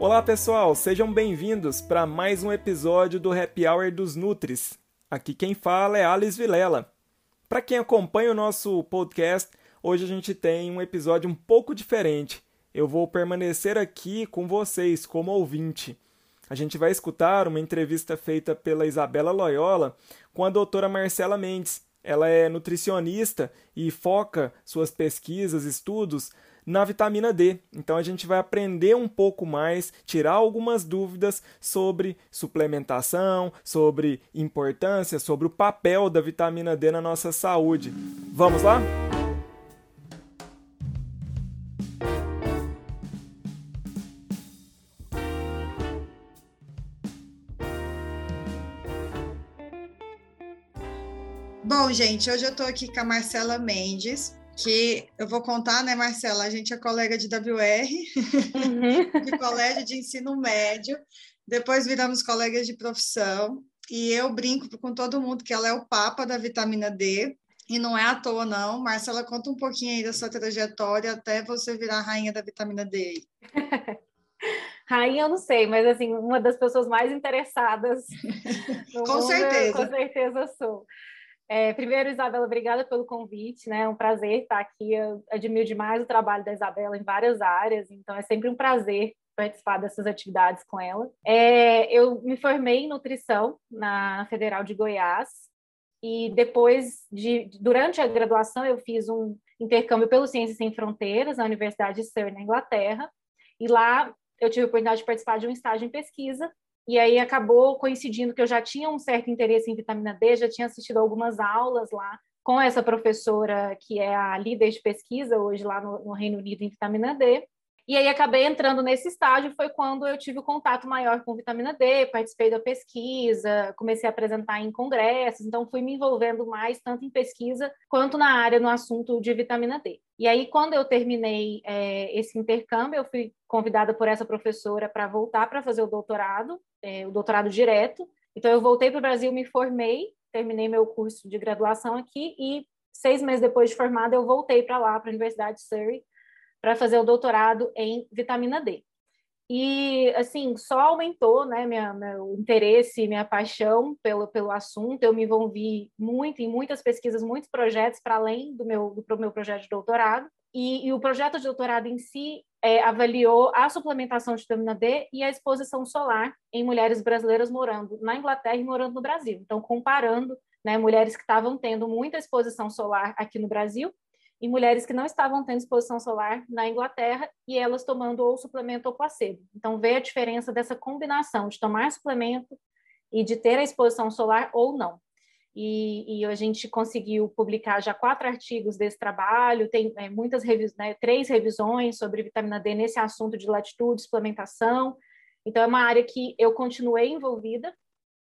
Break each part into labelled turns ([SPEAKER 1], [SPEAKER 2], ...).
[SPEAKER 1] Olá pessoal, sejam bem-vindos para mais um episódio do Happy Hour dos Nutris. Aqui quem fala é Alice Vilela. Para quem acompanha o nosso podcast, hoje a gente tem um episódio um pouco diferente. Eu vou permanecer aqui com vocês como ouvinte. A gente vai escutar uma entrevista feita pela Isabela Loyola com a doutora Marcela Mendes. Ela é nutricionista e foca suas pesquisas, estudos na vitamina D. Então a gente vai aprender um pouco mais, tirar algumas dúvidas sobre suplementação, sobre importância, sobre o papel da vitamina D na nossa saúde. Vamos lá?
[SPEAKER 2] Bom, gente, hoje eu estou aqui com a Marcela Mendes, que eu vou contar, né, Marcela? A gente é colega de WR, uhum. de colégio de ensino médio, depois viramos colegas de profissão, e eu brinco com todo mundo que ela é o papa da vitamina D, e não é à toa, não. Marcela, conta um pouquinho aí da sua trajetória até você virar a rainha da vitamina D.
[SPEAKER 3] rainha eu não sei, mas assim, uma das pessoas mais interessadas.
[SPEAKER 2] com mundo, certeza.
[SPEAKER 3] Com certeza sou. É, primeiro, Isabela, obrigada pelo convite, né? É um prazer estar aqui. Eu admiro demais o trabalho da Isabela em várias áreas, então é sempre um prazer participar dessas atividades com ela. É, eu me formei em nutrição na Federal de Goiás e depois de durante a graduação eu fiz um intercâmbio pelo Ciências Sem Fronteiras na Universidade de Surrey, na Inglaterra, e lá eu tive a oportunidade de participar de um estágio em pesquisa e aí acabou coincidindo que eu já tinha um certo interesse em vitamina D, já tinha assistido algumas aulas lá com essa professora que é a líder de pesquisa hoje lá no, no Reino Unido em vitamina D. E aí acabei entrando nesse estágio, foi quando eu tive o contato maior com vitamina D, participei da pesquisa, comecei a apresentar em congressos, então fui me envolvendo mais tanto em pesquisa quanto na área no assunto de vitamina D. E aí quando eu terminei é, esse intercâmbio, eu fui convidada por essa professora para voltar para fazer o doutorado, é, o doutorado direto. Então eu voltei para o Brasil, me formei, terminei meu curso de graduação aqui e seis meses depois de formada eu voltei para lá, para a Universidade de Surrey, para fazer o doutorado em vitamina D. E, assim, só aumentou né, minha, meu interesse, minha paixão pelo, pelo assunto. Eu me envolvi muito em muitas pesquisas, muitos projetos para além do meu, do meu projeto de doutorado. E, e o projeto de doutorado em si é, avaliou a suplementação de vitamina D e a exposição solar em mulheres brasileiras morando na Inglaterra e morando no Brasil. Então, comparando né, mulheres que estavam tendo muita exposição solar aqui no Brasil e mulheres que não estavam tendo exposição solar na Inglaterra e elas tomando ou suplemento ou placebo. Então, vê a diferença dessa combinação de tomar suplemento e de ter a exposição solar ou não. E, e a gente conseguiu publicar já quatro artigos desse trabalho, tem é, muitas revisões, né, três revisões sobre vitamina D nesse assunto de latitude, suplementação. Então, é uma área que eu continuei envolvida,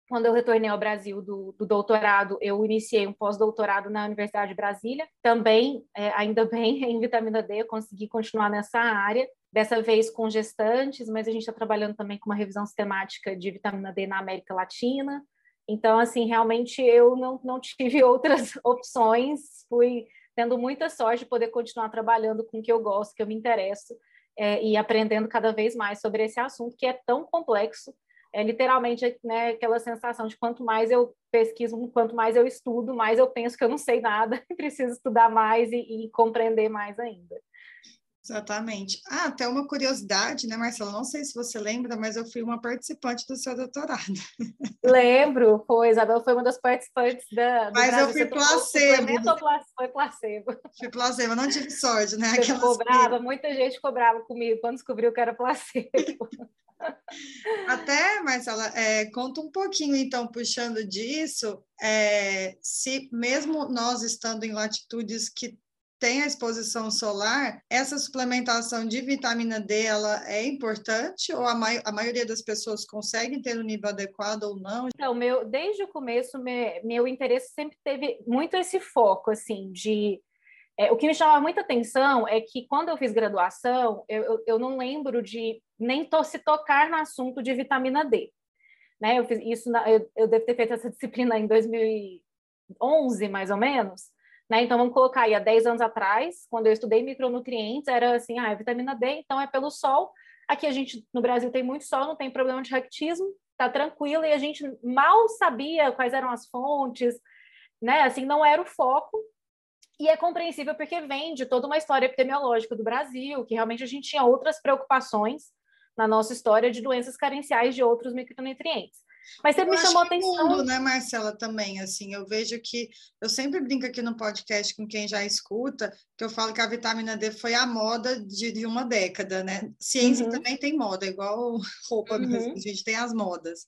[SPEAKER 3] quando eu retornei ao Brasil do, do doutorado, eu iniciei um pós-doutorado na Universidade de Brasília, também, é, ainda bem, em vitamina D, eu consegui continuar nessa área, dessa vez com gestantes, mas a gente está trabalhando também com uma revisão sistemática de vitamina D na América Latina. Então, assim, realmente eu não, não tive outras opções, fui tendo muita sorte de poder continuar trabalhando com o que eu gosto, que eu me interesso, é, e aprendendo cada vez mais sobre esse assunto que é tão complexo é literalmente né, aquela sensação de quanto mais eu pesquiso, quanto mais eu estudo, mais eu penso que eu não sei nada e preciso estudar mais e, e, compreender mais ainda.
[SPEAKER 2] Exatamente. Ah, até uma curiosidade, né, Marcela? Não sei se você lembra, mas eu fui uma participante do seu doutorado.
[SPEAKER 3] Lembro, foi, Isabel foi uma das participantes da.
[SPEAKER 2] mas Brasil. eu fui placebo.
[SPEAKER 3] Foi placebo.
[SPEAKER 2] Fui placebo, não tive sorte, né?
[SPEAKER 3] Aquelas cobrava, muita gente cobrava comigo quando descobriu que era placebo.
[SPEAKER 2] Até, Marcela, é, conta um pouquinho, então, puxando disso, é, se mesmo nós estando em latitudes que tem a exposição solar, essa suplementação de vitamina D ela é importante ou a, mai a maioria das pessoas consegue ter o um nível adequado ou não?
[SPEAKER 3] Então, meu, desde o começo, meu, meu interesse sempre teve muito esse foco, assim, de é, o que me chamava muita atenção é que quando eu fiz graduação, eu, eu, eu não lembro de nem to, se tocar no assunto de vitamina D. Né? Eu fiz isso, na, eu, eu devo ter feito essa disciplina em 2011, mais ou menos. Né? Então, vamos colocar aí, há 10 anos atrás, quando eu estudei micronutrientes, era assim, ah, é vitamina D, então é pelo sol. Aqui a gente, no Brasil, tem muito sol, não tem problema de raquitismo, tá tranquilo, e a gente mal sabia quais eram as fontes, né? Assim, não era o foco, e é compreensível porque vem de toda uma história epidemiológica do Brasil, que realmente a gente tinha outras preocupações na nossa história de doenças carenciais de outros micronutrientes. Mas sempre me chamou a atenção.
[SPEAKER 2] Mundo, né, Marcela, também, assim, eu vejo que eu sempre brinco aqui no podcast com quem já escuta, que eu falo que a vitamina D foi a moda de, de uma década, né? Ciência uhum. também tem moda, igual roupa uhum. mesmo, a gente tem as modas.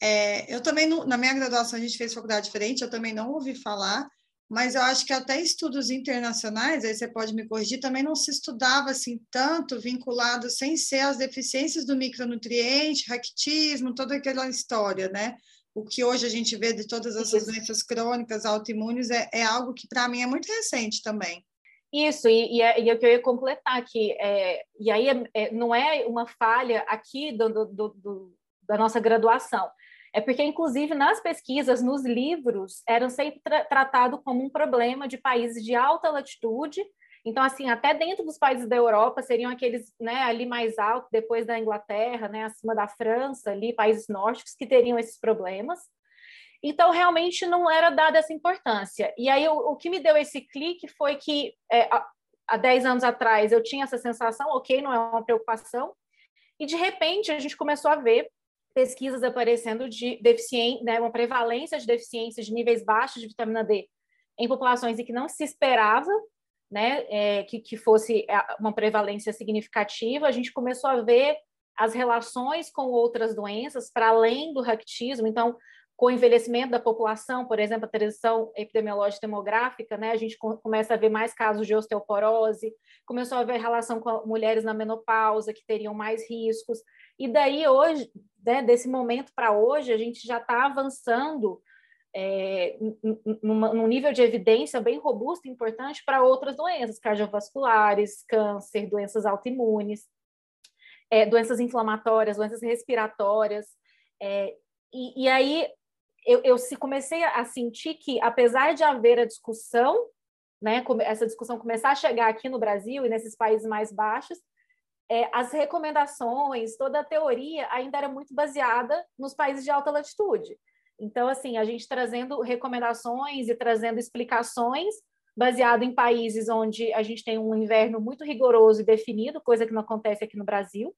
[SPEAKER 2] É, eu também, na minha graduação, a gente fez faculdade diferente, eu também não ouvi falar, mas eu acho que até estudos internacionais, aí você pode me corrigir, também não se estudava assim tanto vinculado sem ser as deficiências do micronutriente, raquitismo, toda aquela história, né? O que hoje a gente vê de todas essas doenças crônicas, autoimunes, é, é algo que para mim é muito recente também.
[SPEAKER 3] Isso, e, e, é, e é o que eu ia completar aqui, é, e aí é, é não é uma falha aqui do, do, do, da nossa graduação, é porque, inclusive, nas pesquisas, nos livros, eram sempre tra tratado como um problema de países de alta latitude. Então, assim, até dentro dos países da Europa, seriam aqueles né, ali mais altos, depois da Inglaterra, né, acima da França, ali, países nórdicos, que teriam esses problemas. Então, realmente não era dada essa importância. E aí, o, o que me deu esse clique foi que, é, há 10 anos atrás, eu tinha essa sensação, ok, não é uma preocupação, e de repente a gente começou a ver pesquisas aparecendo de deficiência, né, uma prevalência de deficiências de níveis baixos de vitamina D em populações em que não se esperava né, é, que, que fosse é, uma prevalência significativa, a gente começou a ver as relações com outras doenças para além do raquitismo. Então, com o envelhecimento da população, por exemplo, a transição epidemiológica demográfica, né, a gente começa a ver mais casos de osteoporose, começou a ver relação com mulheres na menopausa que teriam mais riscos. E daí hoje, né, desse momento para hoje, a gente já está avançando é, num nível de evidência bem robusto e importante para outras doenças cardiovasculares, câncer, doenças autoimunes, é, doenças inflamatórias, doenças respiratórias. É, e, e, aí eu, eu comecei a sentir que, apesar de haver a discussão, né, essa discussão começar a chegar aqui no Brasil e nesses países mais baixos, é, as recomendações, toda a teoria ainda era muito baseada nos países de alta latitude. Então, assim, a gente trazendo recomendações e trazendo explicações baseado em países onde a gente tem um inverno muito rigoroso e definido, coisa que não acontece aqui no Brasil.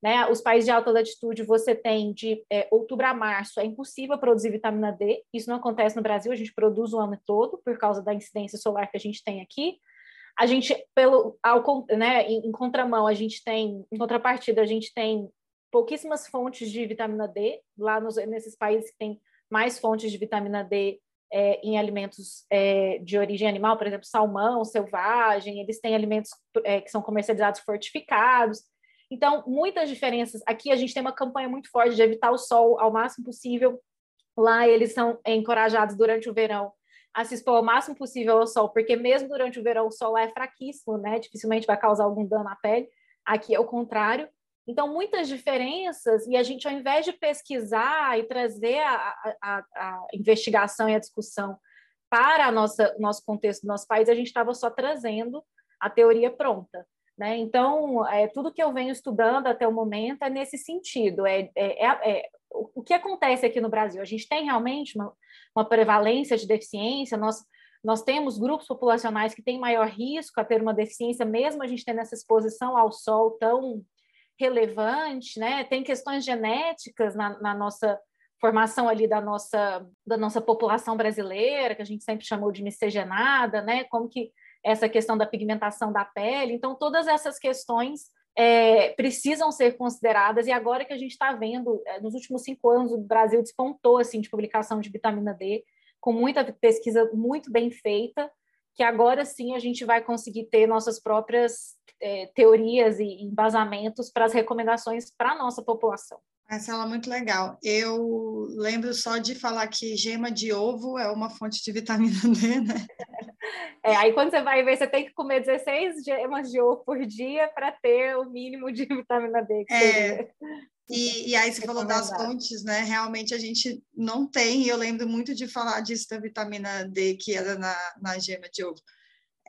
[SPEAKER 3] Né? Os países de alta latitude, você tem de é, outubro a março, é impossível produzir vitamina D. Isso não acontece no Brasil, a gente produz o ano todo por causa da incidência solar que a gente tem aqui. A gente, pelo, ao, né, em, em contramão, a gente tem, em contrapartida, a gente tem pouquíssimas fontes de vitamina D, lá nos, nesses países que tem mais fontes de vitamina D é, em alimentos é, de origem animal, por exemplo, salmão, selvagem, eles têm alimentos é, que são comercializados fortificados. Então, muitas diferenças. Aqui a gente tem uma campanha muito forte de evitar o sol ao máximo possível. Lá eles são encorajados durante o verão a se expor o máximo possível ao sol, porque mesmo durante o verão o sol lá é fraquíssimo, né? Dificilmente vai causar algum dano à pele. Aqui é o contrário. Então, muitas diferenças, e a gente, ao invés de pesquisar e trazer a, a, a investigação e a discussão para a nossa nosso contexto nosso país, a gente estava só trazendo a teoria pronta. Né? Então, é, tudo que eu venho estudando até o momento é nesse sentido. É, é, é, é o que acontece aqui no Brasil? A gente tem realmente uma, uma prevalência de deficiência, nós, nós temos grupos populacionais que têm maior risco a ter uma deficiência, mesmo a gente tendo essa exposição ao sol tão relevante, né? Tem questões genéticas na, na nossa formação ali da nossa, da nossa população brasileira, que a gente sempre chamou de miscigenada, né? Como que essa questão da pigmentação da pele. Então, todas essas questões é, precisam ser consideradas, e agora que a gente está vendo, é, nos últimos cinco anos, o Brasil despontou assim, de publicação de vitamina D, com muita pesquisa muito bem feita, que agora sim a gente vai conseguir ter nossas próprias é, teorias e embasamentos para as recomendações para a nossa população.
[SPEAKER 2] Marcela, muito legal. Eu lembro só de falar que gema de ovo é uma fonte de vitamina D, né?
[SPEAKER 3] É, aí quando você vai ver, você tem que comer 16 gemas de ovo por dia para ter o mínimo de vitamina D.
[SPEAKER 2] é. E, e, aí você falou das fontes, né? Realmente a gente não tem, e eu lembro muito de falar disso da vitamina D que era na, na gema de ovo.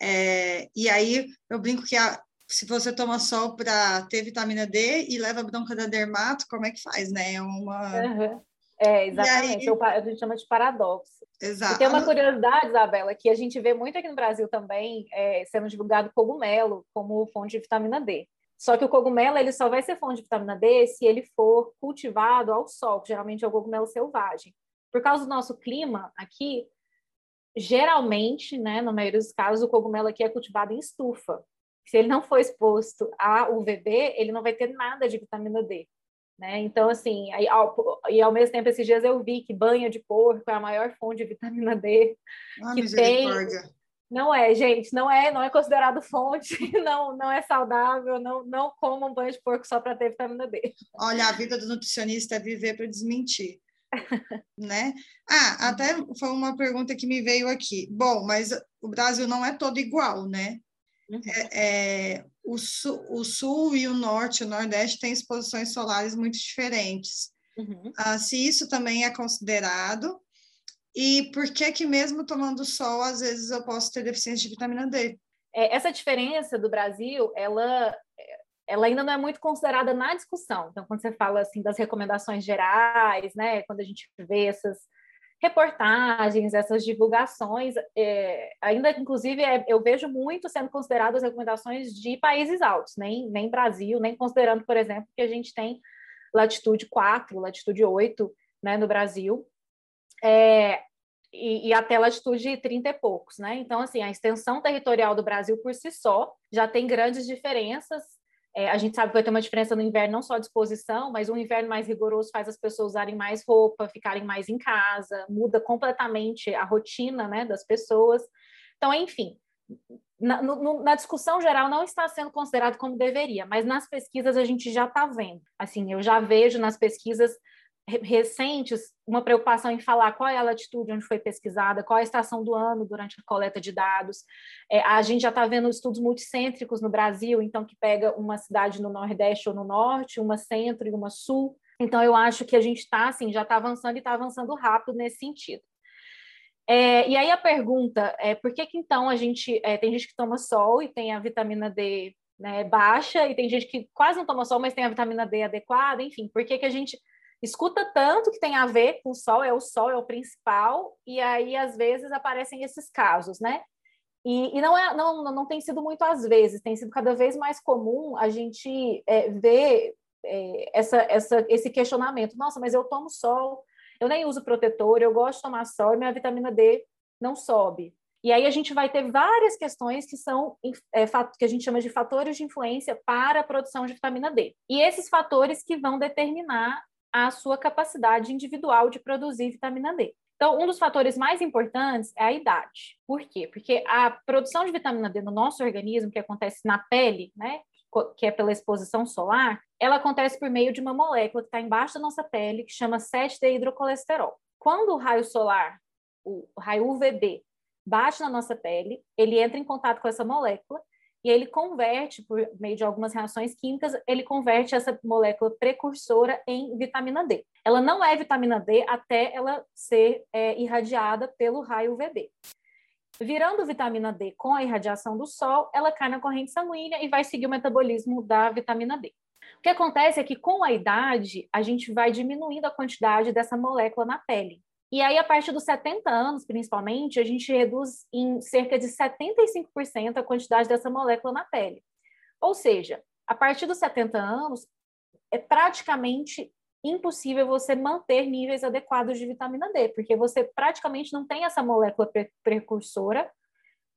[SPEAKER 2] É, e aí eu brinco que a, se você toma sol para ter vitamina D e leva bronca da dermato, como é que faz, né? É uma.
[SPEAKER 3] Uhum. É, exatamente. Aí... A gente chama de paradoxo.
[SPEAKER 2] Exato.
[SPEAKER 3] E tem uma curiosidade, Isabela, que a gente vê muito aqui no Brasil também, é, sendo divulgado cogumelo como fonte de vitamina D. Só que o cogumelo ele só vai ser fonte de vitamina D se ele for cultivado ao sol, que geralmente é o cogumelo selvagem. Por causa do nosso clima aqui, geralmente, né, na maioria dos casos, o cogumelo aqui é cultivado em estufa. Se ele não for exposto a UVB, ele não vai ter nada de vitamina D. Né? Então, assim, aí, ao, e ao mesmo tempo, esses dias eu vi que banha de porco é a maior fonte de vitamina D
[SPEAKER 2] ah, que tem.
[SPEAKER 3] Não é, gente, não é, não é considerado fonte, não, não é saudável, não, não comam banho de porco só para ter vitamina D.
[SPEAKER 2] Olha, a vida do nutricionista é viver para desmentir. né? Ah, até foi uma pergunta que me veio aqui. Bom, mas o Brasil não é todo igual, né? Uhum. É, é, o, sul, o sul e o norte, o nordeste têm exposições solares muito diferentes. Uhum. Ah, se isso também é considerado, e por que que mesmo tomando sol, às vezes eu posso ter deficiência de vitamina D?
[SPEAKER 3] É, essa diferença do Brasil, ela, ela ainda não é muito considerada na discussão. Então, quando você fala assim das recomendações gerais, né, quando a gente vê essas reportagens, essas divulgações, é, ainda inclusive é, eu vejo muito sendo consideradas recomendações de países altos, nem, nem Brasil, nem considerando, por exemplo, que a gente tem latitude 4, latitude 8 né, no Brasil, é, e, e, até latitude 30 e poucos, né? Então, assim, a extensão territorial do Brasil por si só já tem grandes diferenças é, a gente sabe que vai ter uma diferença no inverno, não só de exposição, mas um inverno mais rigoroso faz as pessoas usarem mais roupa, ficarem mais em casa, muda completamente a rotina né, das pessoas. Então, enfim, na, no, na, discussão geral não está sendo considerado como deveria, mas nas pesquisas a gente já está vendo. Assim, eu já vejo nas pesquisas recentes uma preocupação em falar qual é a latitude onde foi pesquisada, qual é a estação do ano durante a coleta de dados. É, a gente já está vendo estudos multicêntricos no Brasil, então que pega uma cidade no Nordeste ou no Norte, uma centro e uma sul. Então eu acho que a gente está assim, já está avançando e está avançando rápido nesse sentido. É, e aí a pergunta é por que, que então a gente é, tem gente que toma sol e tem a vitamina D né, baixa e tem gente que quase não toma sol, mas tem a vitamina D adequada, enfim, por que, que a gente escuta tanto que tem a ver com o sol, é o sol, é o principal, e aí às vezes aparecem esses casos, né? E, e não, é, não, não tem sido muito às vezes, tem sido cada vez mais comum a gente é, ver é, essa, essa, esse questionamento. Nossa, mas eu tomo sol, eu nem uso protetor, eu gosto de tomar sol e minha vitamina D não sobe. E aí a gente vai ter várias questões que são é, que a gente chama de fatores de influência para a produção de vitamina D. E esses fatores que vão determinar a sua capacidade individual de produzir vitamina D. Então, um dos fatores mais importantes é a idade. Por quê? Porque a produção de vitamina D no nosso organismo, que acontece na pele, né, que é pela exposição solar, ela acontece por meio de uma molécula que está embaixo da nossa pele, que chama 7-hidrocolesterol. Quando o raio solar, o raio UVB, bate na nossa pele, ele entra em contato com essa molécula e ele converte, por meio de algumas reações químicas, ele converte essa molécula precursora em vitamina D. Ela não é vitamina D até ela ser é, irradiada pelo raio UVB. Virando vitamina D com a irradiação do sol, ela cai na corrente sanguínea e vai seguir o metabolismo da vitamina D. O que acontece é que com a idade, a gente vai diminuindo a quantidade dessa molécula na pele. E aí, a partir dos 70 anos, principalmente, a gente reduz em cerca de 75% a quantidade dessa molécula na pele. Ou seja, a partir dos 70 anos, é praticamente impossível você manter níveis adequados de vitamina D, porque você praticamente não tem essa molécula pre precursora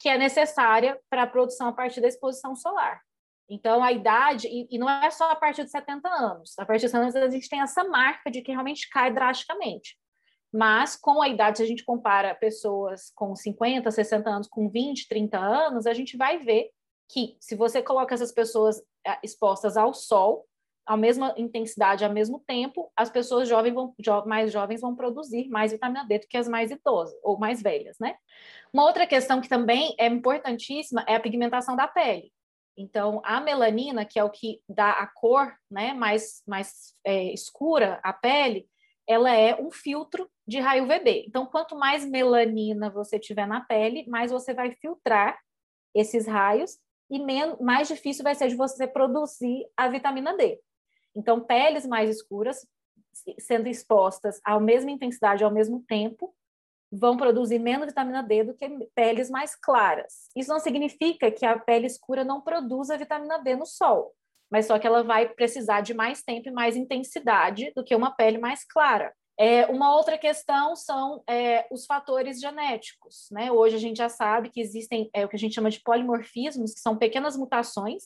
[SPEAKER 3] que é necessária para a produção a partir da exposição solar. Então, a idade, e, e, não é só a partir de 70 anos, a partir de 70 anos a gente tem essa marca de que realmente cai drasticamente. Mas, com a idade, se a gente compara pessoas com 50, 60 anos com 20, 30 anos, a gente vai ver que se você coloca essas pessoas eh, expostas ao sol, à mesma intensidade, ao mesmo tempo, as pessoas jovens vão, mais jovens vão produzir mais vitamina D do que as mais idosas ou mais velhas, né? Uma outra questão que também é importantíssima é a pigmentação da pele. Então, a melanina, que é o que dá a cor né, mais, mais é, escura à pele, ela é um filtro de raio UVB. Então, quanto mais melanina você tiver na pele, mais você vai filtrar esses raios e menos, mais difícil vai ser de você produzir a vitamina D. Então, peles mais escuras, sendo expostas à mesma intensidade ao mesmo tempo, vão produzir menos vitamina D do que peles mais claras. Isso não significa que a pele escura não produza vitamina D no sol, mas só que ela vai precisar de mais tempo e mais intensidade do que uma pele mais clara. É, uma outra questão são é, os fatores genéticos. Né? Hoje a gente já sabe que existem é, o que a gente chama de polimorfismos, que são pequenas mutações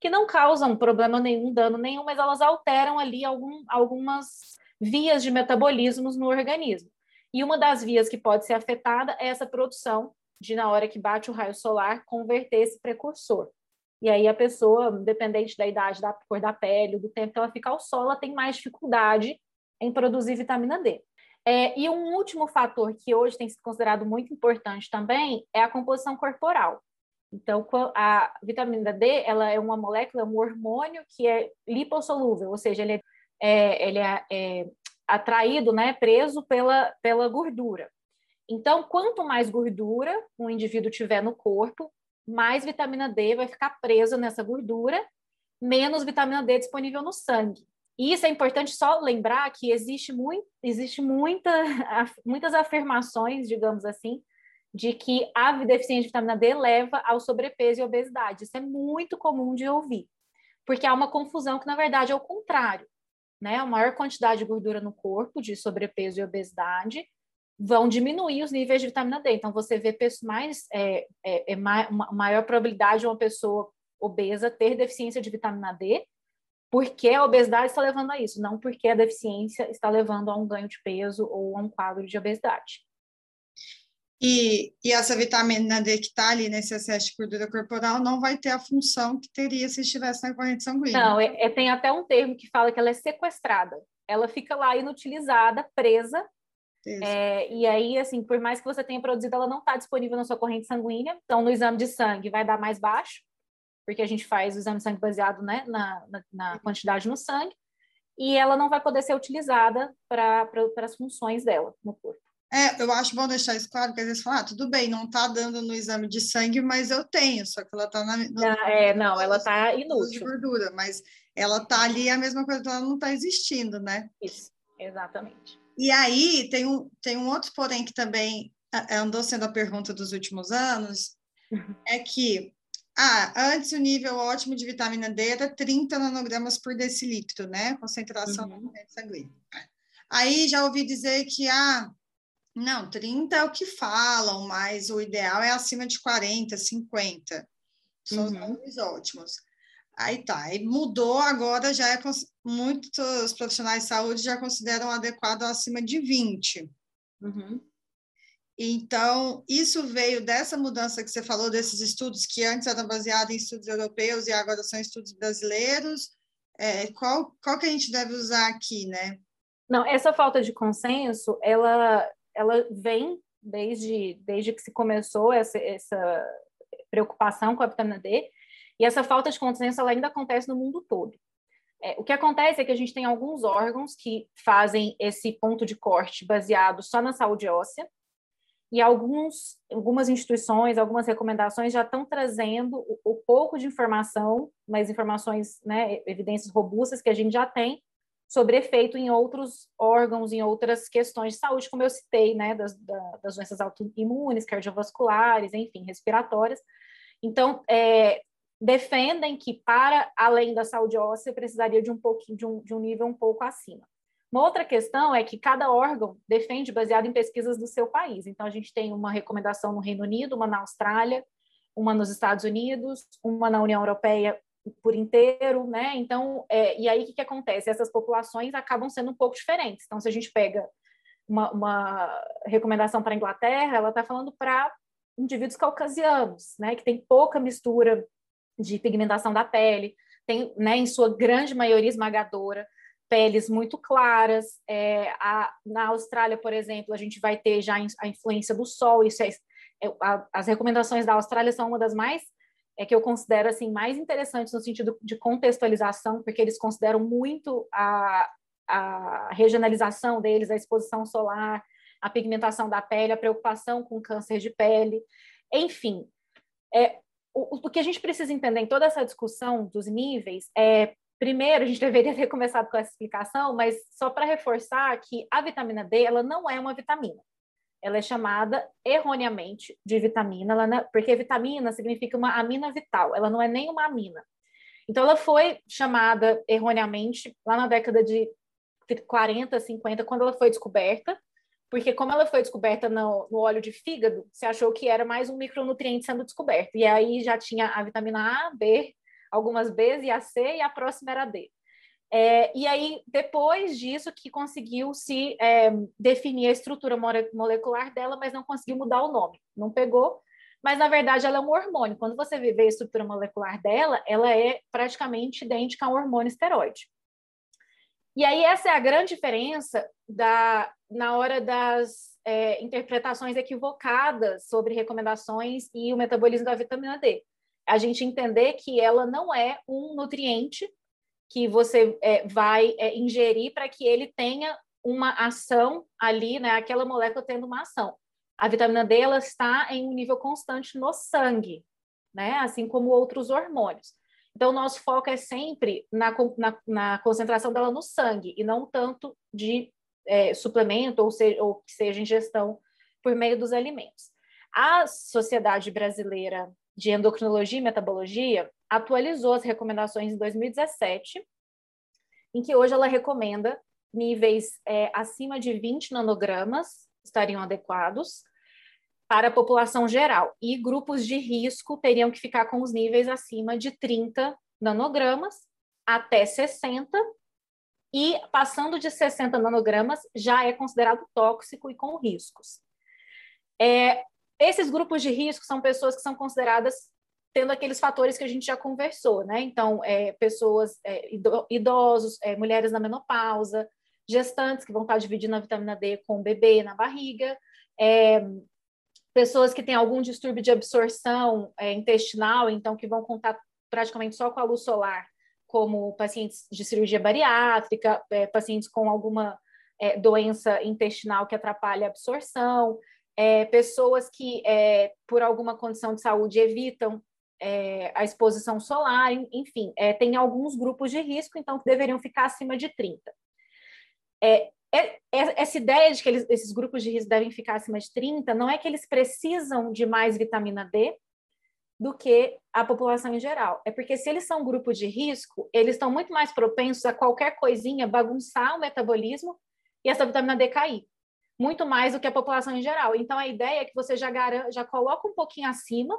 [SPEAKER 3] que não causam problema nenhum, dano nenhum, mas elas alteram ali algum, algumas vias de metabolismos no organismo. E uma das vias que pode ser afetada é essa produção de, na hora que bate o raio solar, converter esse precursor. E aí a pessoa, dependente da idade, da cor da pele, do tempo que ela fica ao sol, ela tem mais dificuldade em produzir vitamina D. É, e um último fator que hoje tem sido considerado muito importante também é a composição corporal. Então, a vitamina D ela é uma molécula, é um hormônio que é lipossolúvel, ou seja, ele é, é ele é, é atraído, né, preso pela, pela gordura. Então, quanto mais gordura um indivíduo tiver no corpo, mais vitamina D vai ficar presa nessa gordura, menos vitamina D disponível no sangue. E isso é importante só lembrar que existe, muito, existe muita, muitas afirmações, digamos assim, de que a deficiência de vitamina D leva ao sobrepeso e obesidade. Isso é muito comum de ouvir, porque há uma confusão que, na verdade, é o contrário. Né? A maior quantidade de gordura no corpo, de sobrepeso e obesidade, vão diminuir os níveis de vitamina D. Então, você vê mais, é, é, é maior probabilidade de uma pessoa obesa ter deficiência de vitamina D porque a obesidade está levando a isso, não porque a deficiência está levando a um ganho de peso ou a um quadro de obesidade.
[SPEAKER 2] E, e essa vitamina D que está ali nesse excesso de gordura corporal não vai ter a função que teria se estivesse na corrente sanguínea.
[SPEAKER 3] Não, é, é, tem até um termo que fala que ela é sequestrada. Ela fica lá inutilizada, presa. É, e aí, assim, por mais que você tenha produzido, ela não está disponível na sua corrente sanguínea. Então, no exame de sangue vai dar mais baixo porque a gente faz o exame de sangue baseado né, na, na, na quantidade no sangue, e ela não vai poder ser utilizada para as funções dela no corpo.
[SPEAKER 2] É, eu acho bom deixar isso claro, porque às vezes falam, ah, tudo bem, não está dando no exame de sangue, mas eu tenho, só que ela está na.
[SPEAKER 3] Ah, é, não, ela está inútil.
[SPEAKER 2] De gordura, mas ela está ali, a mesma coisa, ela não está existindo, né?
[SPEAKER 3] Isso, exatamente.
[SPEAKER 2] E aí tem um, tem um outro porém que também andou sendo a pergunta dos últimos anos, é que ah, antes o nível ótimo de vitamina D era 30 nanogramas por decilitro, né? Concentração uhum. no sanguíneo. Aí já ouvi dizer que, ah, não, 30 é o que falam, mas o ideal é acima de 40, 50. São uhum. os ótimos. Aí tá, aí mudou, agora já é muitos profissionais de saúde já consideram adequado acima de 20. Uhum. Então, isso veio dessa mudança que você falou, desses estudos que antes eram baseados em estudos europeus e agora são estudos brasileiros. É, qual, qual que a gente deve usar aqui, né?
[SPEAKER 3] Não, essa falta de consenso, ela, ela vem desde, desde que se começou essa, essa preocupação com a vitamina D, e essa falta de consenso ela ainda acontece no mundo todo. É, o que acontece é que a gente tem alguns órgãos que fazem esse ponto de corte baseado só na saúde óssea, e alguns, algumas instituições, algumas recomendações já estão trazendo o, o pouco de informação, mas informações, né, evidências robustas que a gente já tem sobre efeito em outros órgãos, em outras questões de saúde, como eu citei, né, das, das doenças autoimunes, cardiovasculares, enfim, respiratórias. Então, é, defendem que para além da saúde óssea precisaria de um pouquinho de um, de um nível um pouco acima. Uma outra questão é que cada órgão defende baseado em pesquisas do seu país. Então, a gente tem uma recomendação no Reino Unido, uma na Austrália, uma nos Estados Unidos, uma na União Europeia por inteiro, né? Então, é, e aí o que, que acontece? Essas populações acabam sendo um pouco diferentes. Então, se a gente pega uma, uma recomendação para a Inglaterra, ela está falando para indivíduos caucasianos, né? Que tem pouca mistura de pigmentação da pele, tem, né, em sua grande maioria esmagadora, peles muito claras. É, a, na Austrália, por exemplo, a gente vai ter já a influência do sol. Isso é, é a, as recomendações da Austrália são uma das mais é que eu considero assim mais interessantes no sentido de contextualização, porque eles consideram muito a, a regionalização deles, a exposição solar, a pigmentação da pele, a preocupação com câncer de pele, enfim. É, o, o que a gente precisa entender em toda essa discussão dos níveis é Primeiro, a gente deveria ter começado com essa explicação, mas só para reforçar que a vitamina D ela não é uma vitamina. Ela é chamada erroneamente de vitamina, não, porque vitamina significa uma amina vital, ela não é nem uma amina. Então, ela foi chamada erroneamente lá na década de 40, 50, quando ela foi descoberta, porque como ela foi descoberta no, no, óleo de fígado, se achou que era mais um micronutriente sendo descoberto. E aí já tinha a vitamina A, B, algumas Bs e a C, e a próxima era a D. É, e aí, depois disso, que conseguiu se é, definir a estrutura molecular dela, mas não conseguiu mudar o nome. Não pegou, mas na verdade ela é um hormônio. Quando você vê a estrutura molecular dela, ela é praticamente idêntica a um hormônio esteroide. E aí essa é a grande diferença da, na hora das é, interpretações equivocadas sobre recomendações e o metabolismo da vitamina D a gente entender que ela não é um nutriente que você é, vai é, ingerir para que ele tenha uma ação ali, né? Aquela molécula tendo uma ação. A vitamina D ela está em um nível constante no sangue, né? Assim como outros hormônios. Então, nosso foco é sempre na, na, na concentração dela no sangue e não tanto de é, suplemento ou, seja, ou que seja ingestão por meio dos alimentos. A Sociedade Brasileira de Endocrinologia e Metabologia atualizou as recomendações em 2017, em que hoje ela recomenda níveis é, acima de 20 nanogramas estariam adequados para a população geral, e grupos de risco teriam que ficar com os níveis acima de 30 nanogramas até 60, e passando de 60 nanogramas já é considerado tóxico e com riscos. É, esses grupos de risco são pessoas que são consideradas tendo aqueles fatores que a gente já conversou, né? Então, é, pessoas, é, idosos, é, mulheres na menopausa, gestantes que vão estar dividindo a vitamina D com o bebê na barriga, é, pessoas que têm algum distúrbio de absorção é, intestinal, então que vão contar praticamente só com a luz solar, como pacientes de cirurgia bariátrica, é, pacientes com alguma doença intestinal que atrapalha a absorção, é, pessoas que, é, por alguma condição de saúde, evitam é, a exposição solar, enfim, é, tem alguns grupos de risco, então, que deveriam ficar acima de 30. É, é, essa ideia de que eles, esses grupos de risco devem ficar acima de 30 não é que eles precisam de mais vitamina D do que a população em geral. É porque se eles são grupo de risco, eles estão muito mais propensos a qualquer coisinha bagunçar o metabolismo e essa vitamina D cair muito mais do que a população em geral. Então, a ideia é que você já, garanta, já coloca um pouquinho acima,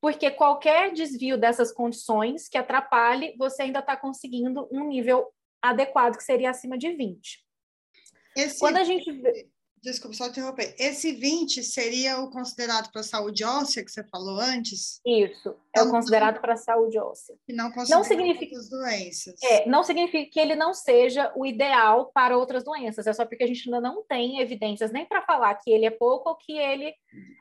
[SPEAKER 3] porque qualquer desvio dessas condições que atrapalhe, você ainda está conseguindo um nível adequado, que seria acima de 20.
[SPEAKER 2] Esse... Quando a gente Desculpa, só interromper. Esse 20 seria o considerado para saúde óssea que você falou antes?
[SPEAKER 3] Isso, é o então, considerado para saúde óssea.
[SPEAKER 2] E não não significa outras doenças.
[SPEAKER 3] É, não significa que ele não seja o ideal para outras doenças, é só porque a gente ainda não tem evidências nem para falar que ele é pouco ou que ele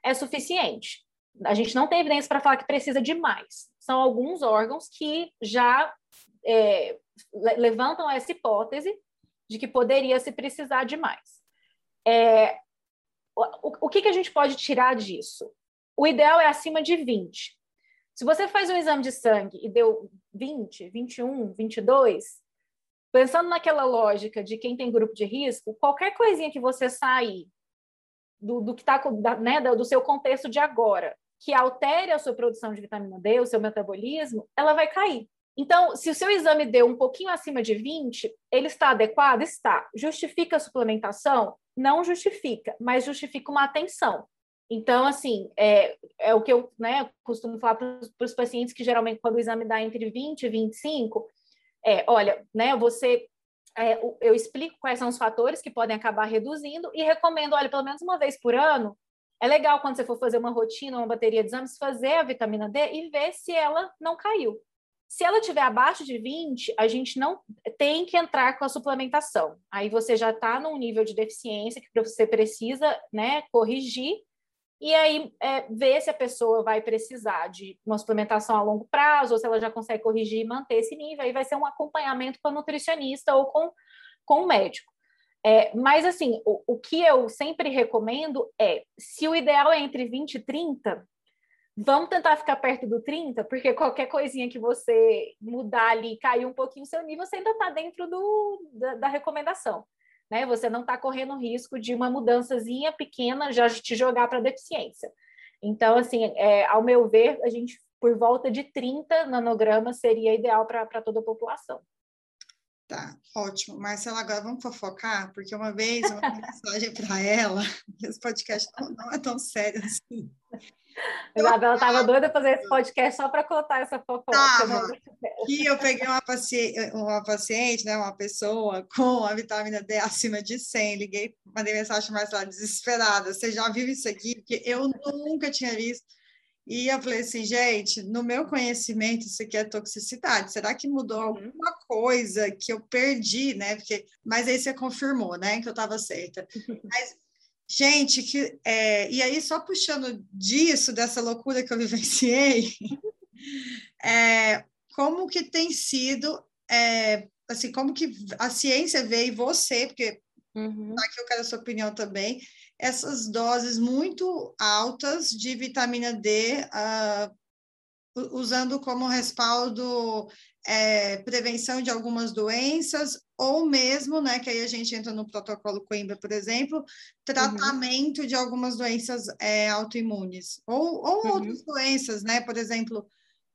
[SPEAKER 3] é suficiente. A gente não tem evidência para falar que precisa de mais. São alguns órgãos que já é, levantam essa hipótese de que poderia se precisar de mais. É, o, o que, que a gente pode tirar disso? O ideal é acima de 20. Se você faz um exame de sangue e deu 20, 21, 22, pensando naquela lógica de quem tem grupo de risco, qualquer coisinha que você sair do, do que está né, do seu contexto de agora, que altere a sua produção de vitamina D, o seu metabolismo, ela vai cair. Então, se o seu exame deu um pouquinho acima de 20, ele está adequado? Está. Justifica a suplementação? Não justifica, mas justifica uma atenção. Então, assim, é, é o que eu né, costumo falar para os pacientes que geralmente, quando o exame dá entre 20 e 25, é, olha, né, você é, eu explico quais são os fatores que podem acabar reduzindo e recomendo, olha, pelo menos uma vez por ano, é legal quando você for fazer uma rotina, uma bateria de exames, fazer a vitamina D e ver se ela não caiu. Se ela tiver abaixo de 20, a gente não tem que entrar com a suplementação. Aí você já está num nível de deficiência que você precisa né, corrigir, e aí é, ver se a pessoa vai precisar de uma suplementação a longo prazo, ou se ela já consegue corrigir e manter esse nível, aí vai ser um acompanhamento com a nutricionista ou com, com o médico. É, mas, assim, o, o que eu sempre recomendo é, se o ideal é entre 20 e 30, Vamos tentar ficar perto do 30, porque qualquer coisinha que você mudar ali, cair um pouquinho o seu nível, você ainda está dentro do, da, da recomendação. Né? Você não está correndo risco de uma mudançazinha pequena já te jogar para deficiência. Então, assim, é, ao meu ver, a gente, por volta de 30 nanogramas, seria ideal para toda a população.
[SPEAKER 2] Tá, ótimo. Marcela, agora vamos fofocar, porque uma vez uma mensagem para ela, esse podcast não, não, é tão sério assim.
[SPEAKER 3] A Isabela estava doida fazer esse podcast só para contar essa fofoca.
[SPEAKER 2] Tava. E eu peguei uma paciente, uma paciente, né, uma pessoa com a vitamina D acima de 100, liguei, mandei mensagem para Marcela desesperada, você já viu isso aqui? Porque eu nunca tinha visto. E eu falei assim, gente, no meu conhecimento, isso aqui é toxicidade. Será que mudou uhum. alguma coisa que eu perdi, né? Porque, mas aí você confirmou, né, que eu estava certa. Mas, gente, que, é, e aí só puxando disso, dessa loucura que eu vivenciei, é, como que tem sido, é, assim, como que a ciência e você, porque uhum. aqui eu quero a sua opinião também, essas doses muito altas de vitamina D, uh, usando como respaldo é, prevenção de algumas doenças, ou mesmo, né, que aí a gente entra no protocolo Coimbra, por exemplo, tratamento uhum. de algumas doenças é, autoimunes, ou, ou uhum. outras doenças, né, por exemplo,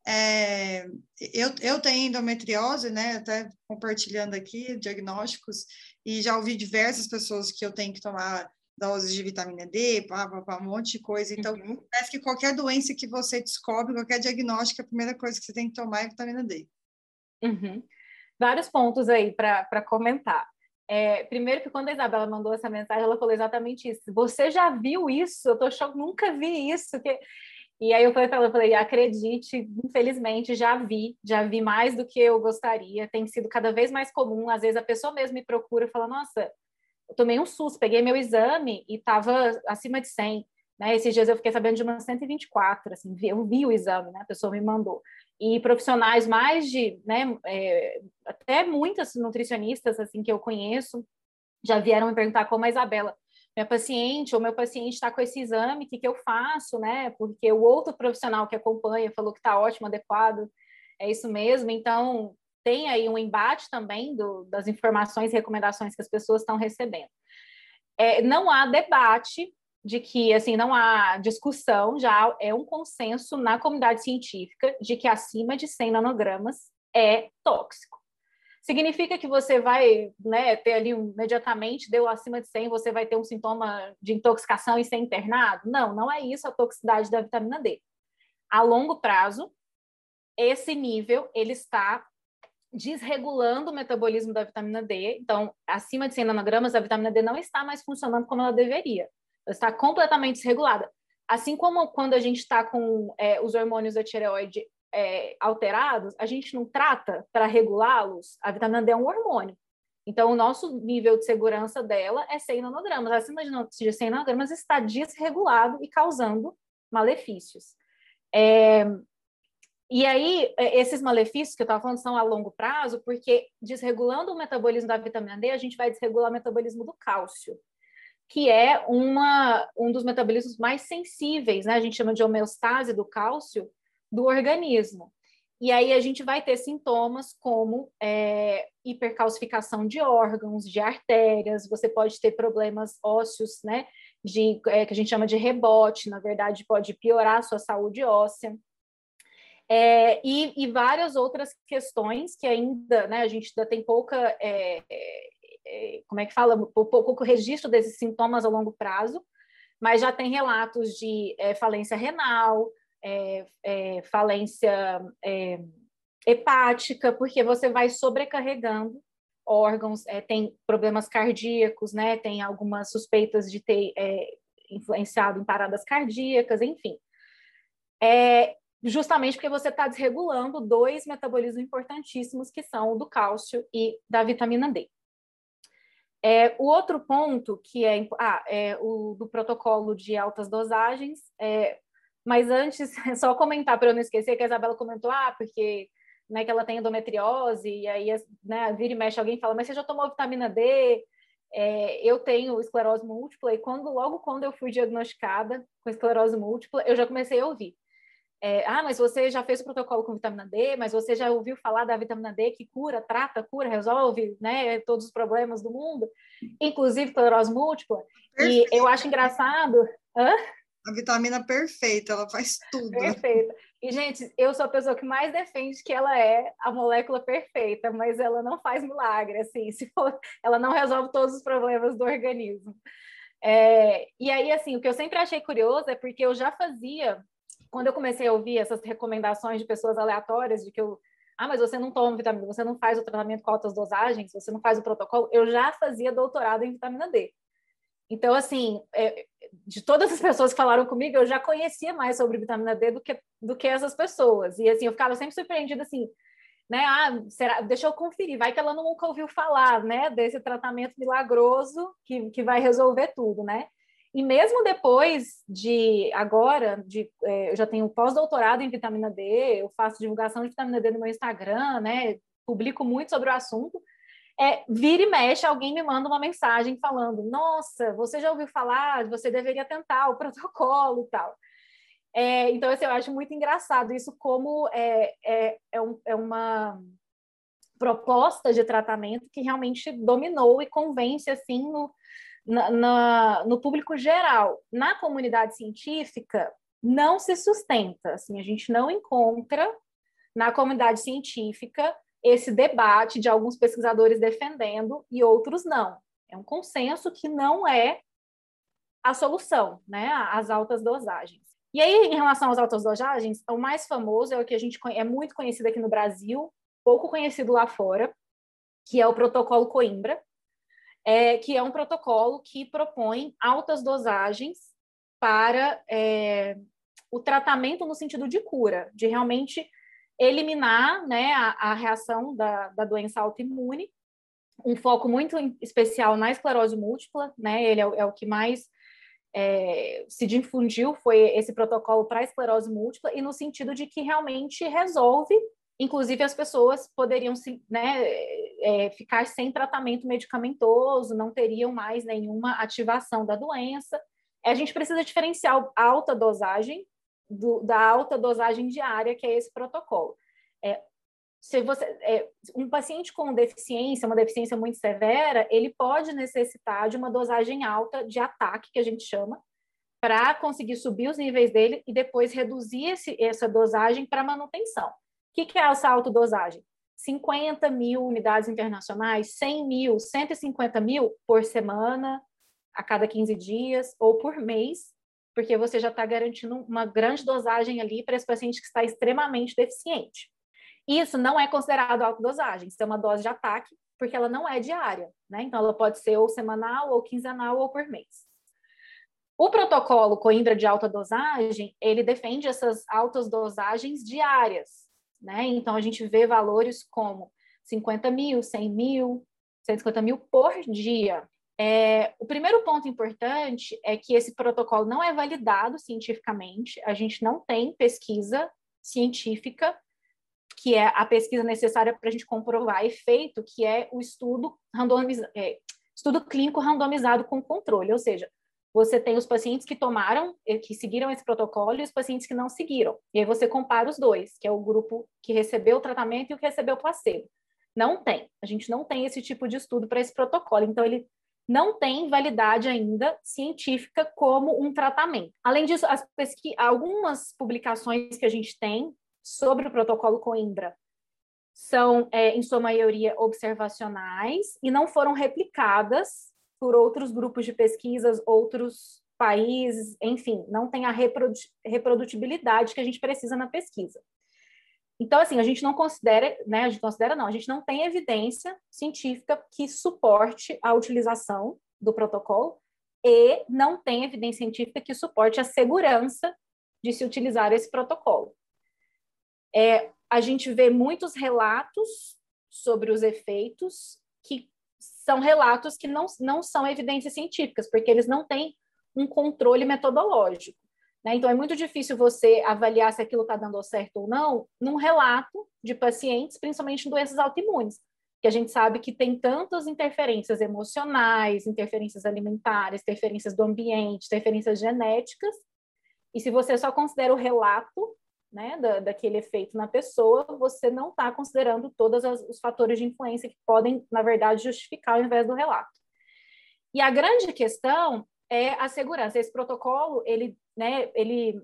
[SPEAKER 2] é, eu, eu tenho endometriose, né, até compartilhando aqui diagnósticos, e já ouvi diversas pessoas que eu tenho que tomar doses de vitamina D, pá, pá, pá, um monte de coisa. Então, uhum. parece que qualquer doença que você descobre, qualquer diagnóstico, a primeira coisa que você tem que tomar é vitamina D.
[SPEAKER 3] Uhum. Vários pontos aí para comentar. É, primeiro que quando a Isabela mandou essa mensagem, ela falou exatamente isso. Você já viu isso? Eu tô chocada, nunca vi isso. Que... E aí eu falei para ela, eu falei, acredite, infelizmente já vi, já vi mais do que eu gostaria. Tem sido cada vez mais comum. Às vezes a pessoa mesmo me procura e fala, nossa, eu tomei um susto, peguei meu exame e estava acima de 100. Né? Esses dias eu fiquei sabendo de uma 124, assim, eu vi o exame, né? A pessoa me mandou. E profissionais mais de, né, é, até muitas nutricionistas, assim, que eu conheço, já vieram me perguntar como a Isabela, minha paciente ou meu paciente está com esse exame, o que, que eu faço, né? Porque o outro profissional que acompanha falou que está ótimo, adequado, é isso mesmo. Então, tem aí um embate também do, das informações e recomendações que as pessoas estão recebendo. É, não há debate de que, assim, não há discussão, já é um consenso na comunidade científica de que acima de 100 nanogramas é tóxico. Significa que você vai né, ter ali imediatamente, deu acima de 100, você vai ter um sintoma de intoxicação e ser internado? Não, não é isso a toxicidade da vitamina D. A longo prazo, esse nível ele está desregulando o metabolismo da vitamina D. Então, acima de 100 nanogramas, a vitamina D não está mais funcionando como ela deveria. Ela está completamente desregulada. Assim como quando a gente está com é, os hormônios da tireoide é, alterados, a gente não trata para regulá-los. A vitamina D é um hormônio. Então, o nosso nível de segurança dela é 100 nanogramas. Acima de 100 nanogramas está desregulado e causando malefícios. É, e aí, é, esses malefícios que eu estava falando são a longo prazo, porque desregulando o metabolismo da vitamina D, a gente vai desregular o metabolismo do cálcio, que é uma, um dos metabolismos mais sensíveis, né? A gente chama de homeostase do cálcio do organismo. E aí a gente vai ter sintomas como é, hipercalcificação de órgãos, de artérias, você pode ter problemas ósseos, né? De, é, que a gente chama de rebote, na verdade, pode piorar a sua saúde óssea. É, e, e, várias outras questões que ainda, né, a gente ainda tem pouca, é, é, é como é que fala, pouco, pouco registro desses sintomas a longo prazo, mas já tem relatos de é, falência renal, é, falência hepática, porque você vai sobrecarregando órgãos, tem problemas cardíacos, né, tem algumas suspeitas de ter influenciado em paradas cardíacas, enfim. É, justamente porque você está desregulando dois metabolismos importantíssimos, que são o do cálcio e da vitamina D. É, o outro ponto que é, ah, é o do protocolo de altas dosagens, é, mas antes, só comentar para eu não esquecer que a Isabela comentou, ah, porque né, que ela tem endometriose, e aí né, vira e mexe alguém fala, mas você já tomou vitamina D? É, eu tenho esclerose múltipla, e quando, logo quando eu fui diagnosticada com esclerose múltipla, eu já comecei a ouvir é, ah, mas você já fez o protocolo com vitamina D, mas você já ouviu falar da vitamina D que cura, trata, cura, resolve, né, todos os problemas do mundo, inclusive esclerose múltipla. Perfeito. E eu acho engraçado. Hã?
[SPEAKER 2] A vitamina perfeita, ela faz tudo.
[SPEAKER 3] Perfeita. E, gente, eu sou a pessoa que mais defende que ela é a molécula perfeita, mas ela não faz milagre, assim, se for, ela não resolve todos os problemas do organismo. É, e aí, assim, o que eu sempre achei curioso é porque eu já fazia, quando eu comecei a ouvir essas recomendações de pessoas aleatórias, de que eu, ah, mas você não toma vitamina, você não faz o tratamento com altas dosagens, você não faz o protocolo, eu já fazia doutorado em vitamina D. Então, assim, é, de todas as pessoas que falaram comigo, eu já conhecia mais sobre vitamina D do que, do que essas pessoas. E, assim, eu ficava sempre surpreendida, assim, né? Ah, será? Deixa eu conferir, vai que ela nunca ouviu falar, né? Desse tratamento milagroso que, que vai resolver tudo, né? E mesmo depois de agora, de, é, eu já tenho pós-doutorado em vitamina D, eu faço divulgação de vitamina D no meu Instagram, né? Publico muito sobre o assunto é, vira e mexe, alguém me manda uma mensagem falando: Nossa, você já ouviu falar? Você deveria tentar o protocolo e tal. É, então, assim, eu acho muito engraçado isso, como é, é, é, um, é uma proposta de tratamento que realmente dominou e convence assim no, na, na, no público geral. Na comunidade científica, não se sustenta. Assim, a gente não encontra na comunidade científica esse debate de alguns pesquisadores defendendo e outros não. É um consenso que não é a solução, né, as altas dosagens. E aí, em relação às altas dosagens, o mais famoso é o que a gente é muito conhecido aqui no Brasil, pouco conhecido lá fora, que é o protocolo Coimbra, é, que é um protocolo que propõe altas dosagens para é, o tratamento no sentido de cura, de realmente eliminar né, a, a reação da, da doença autoimune, um foco muito especial na esclerose múltipla, né? Ele é, é o que mais é, se difundiu foi esse protocolo para esclerose múltipla e no sentido de que realmente resolve, inclusive as pessoas poderiam se, né, é, ficar sem tratamento medicamentoso, não teriam mais nenhuma ativação da doença. A gente precisa diferenciar a alta dosagem do, da alta dosagem diária, que é esse protocolo. É, se você, é, um paciente com deficiência, uma deficiência muito severa, ele pode necessitar de uma dosagem alta de ataque, que a gente chama, para conseguir subir os níveis dele e depois reduzir esse, essa dosagem para manutenção. Que, que é essa alta dosagem? 50 mil unidades internacionais, 100 mil, 150 mil por semana, a cada 15 dias ou por mês, porque você já está garantindo uma grande dosagem ali para esse paciente que está extremamente deficiente. Isso não é considerado autodosagem, isso é uma dose de ataque, porque ela não é diária, né? Então, ela pode ser ou semanal, ou quinzenal, ou por mês. O protocolo Coimbra de alta dosagem, ele defende essas altas dosagens diárias, né? Então, a gente vê valores como 50 mil, 100 mil, 150 mil por dia. É, o primeiro ponto importante é que esse protocolo não é validado cientificamente, a gente não tem pesquisa científica, que é a pesquisa necessária para a gente comprovar efeito, que é o estudo, é, estudo clínico randomizado com controle, ou seja, você tem os pacientes que tomaram, que seguiram esse protocolo e os pacientes que não seguiram. E aí você compara os dois, que é o grupo que recebeu o tratamento e o que recebeu o placebo. Não tem. A gente não tem esse tipo de estudo para esse protocolo. Então, ele não tem validade ainda científica como um tratamento. Além disso, as algumas publicações que a gente tem sobre o protocolo Coimbra são, é, em sua maioria, observacionais e não foram replicadas por outros grupos de pesquisas, outros países, enfim, não tem a reprodutibilidade que a gente precisa na pesquisa. Então, assim, a gente não considera, né, a gente considera não, a gente não tem evidência científica que suporte a utilização do protocolo e não tem evidência científica que suporte a segurança de se utilizar esse protocolo. É, a gente vê muitos relatos sobre os efeitos que são relatos que não, não são evidências científicas, porque eles não têm um controle metodológico. Né? Então, é muito difícil você avaliar se aquilo está dando certo ou não num relato de pacientes, principalmente em doenças autoimunes, que a gente sabe que tem tantas interferências emocionais, interferências alimentares, interferências do ambiente, interferências genéticas, e se você só considera o relato, né, da, daquele efeito na pessoa, você não está considerando todos os fatores de influência que podem, na verdade, justificar ao invés do relato. E a grande questão é a segurança. Esse protocolo, ele, né, ele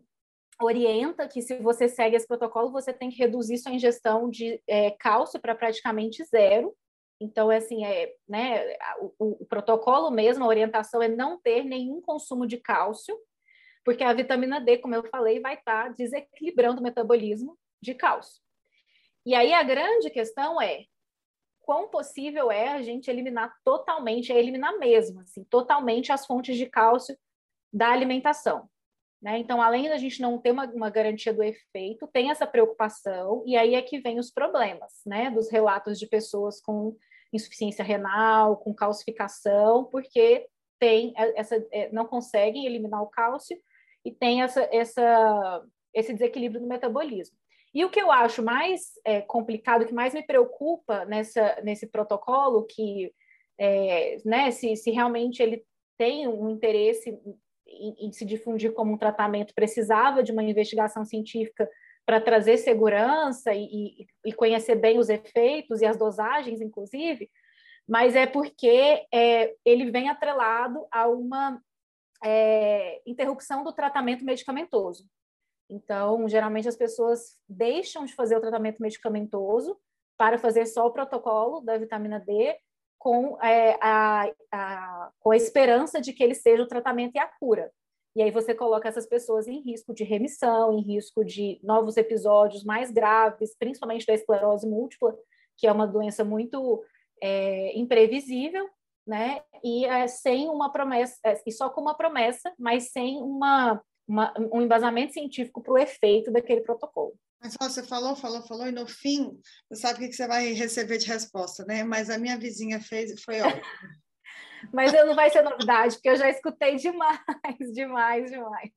[SPEAKER 3] orienta que se você segue esse protocolo, você tem que reduzir sua ingestão de é, cálcio para praticamente zero. Então, é assim, é, né, o, o, protocolo mesmo, a orientação é não ter nenhum consumo de cálcio, porque a vitamina D, como eu falei, vai estar tá desequilibrando o metabolismo de cálcio. E aí a grande questão é quão possível é a gente eliminar totalmente, é eliminar mesmo, assim, totalmente as fontes de cálcio da alimentação. Né? Então, além da gente não ter uma, uma, garantia do efeito, tem essa preocupação, e aí é que vem os problemas, né? Dos relatos de pessoas com insuficiência renal, com calcificação, porque tem essa, é, não conseguem eliminar o cálcio e tem essa, essa, esse desequilíbrio no metabolismo. E o que eu acho mais é, complicado, que mais me preocupa nessa, nesse protocolo, que é, né, se, se realmente ele tem um interesse em, em se difundir como um tratamento, precisava de uma investigação científica para trazer segurança e, e, e, conhecer bem os efeitos e as dosagens, inclusive, mas é porque é, ele vem atrelado a uma é, interrupção do tratamento medicamentoso. Então, geralmente as pessoas deixam de fazer o tratamento medicamentoso para fazer só o protocolo da vitamina D com, é, a, a, com a esperança de que ele seja o tratamento e a cura. E aí você coloca essas pessoas em risco de remissão, em risco de novos episódios mais graves, principalmente da esclerose múltipla, que é uma doença muito é, imprevisível, né? E é, sem uma promessa, é, e só com uma promessa, mas sem uma, uma um embasamento científico para o efeito daquele protocolo.
[SPEAKER 2] Mas você falou, falou, falou, e no fim, você sabe o que você vai receber de resposta, né? Mas a minha vizinha fez e foi ótimo.
[SPEAKER 3] Mas não vai ser novidade, porque eu já escutei demais, demais, demais.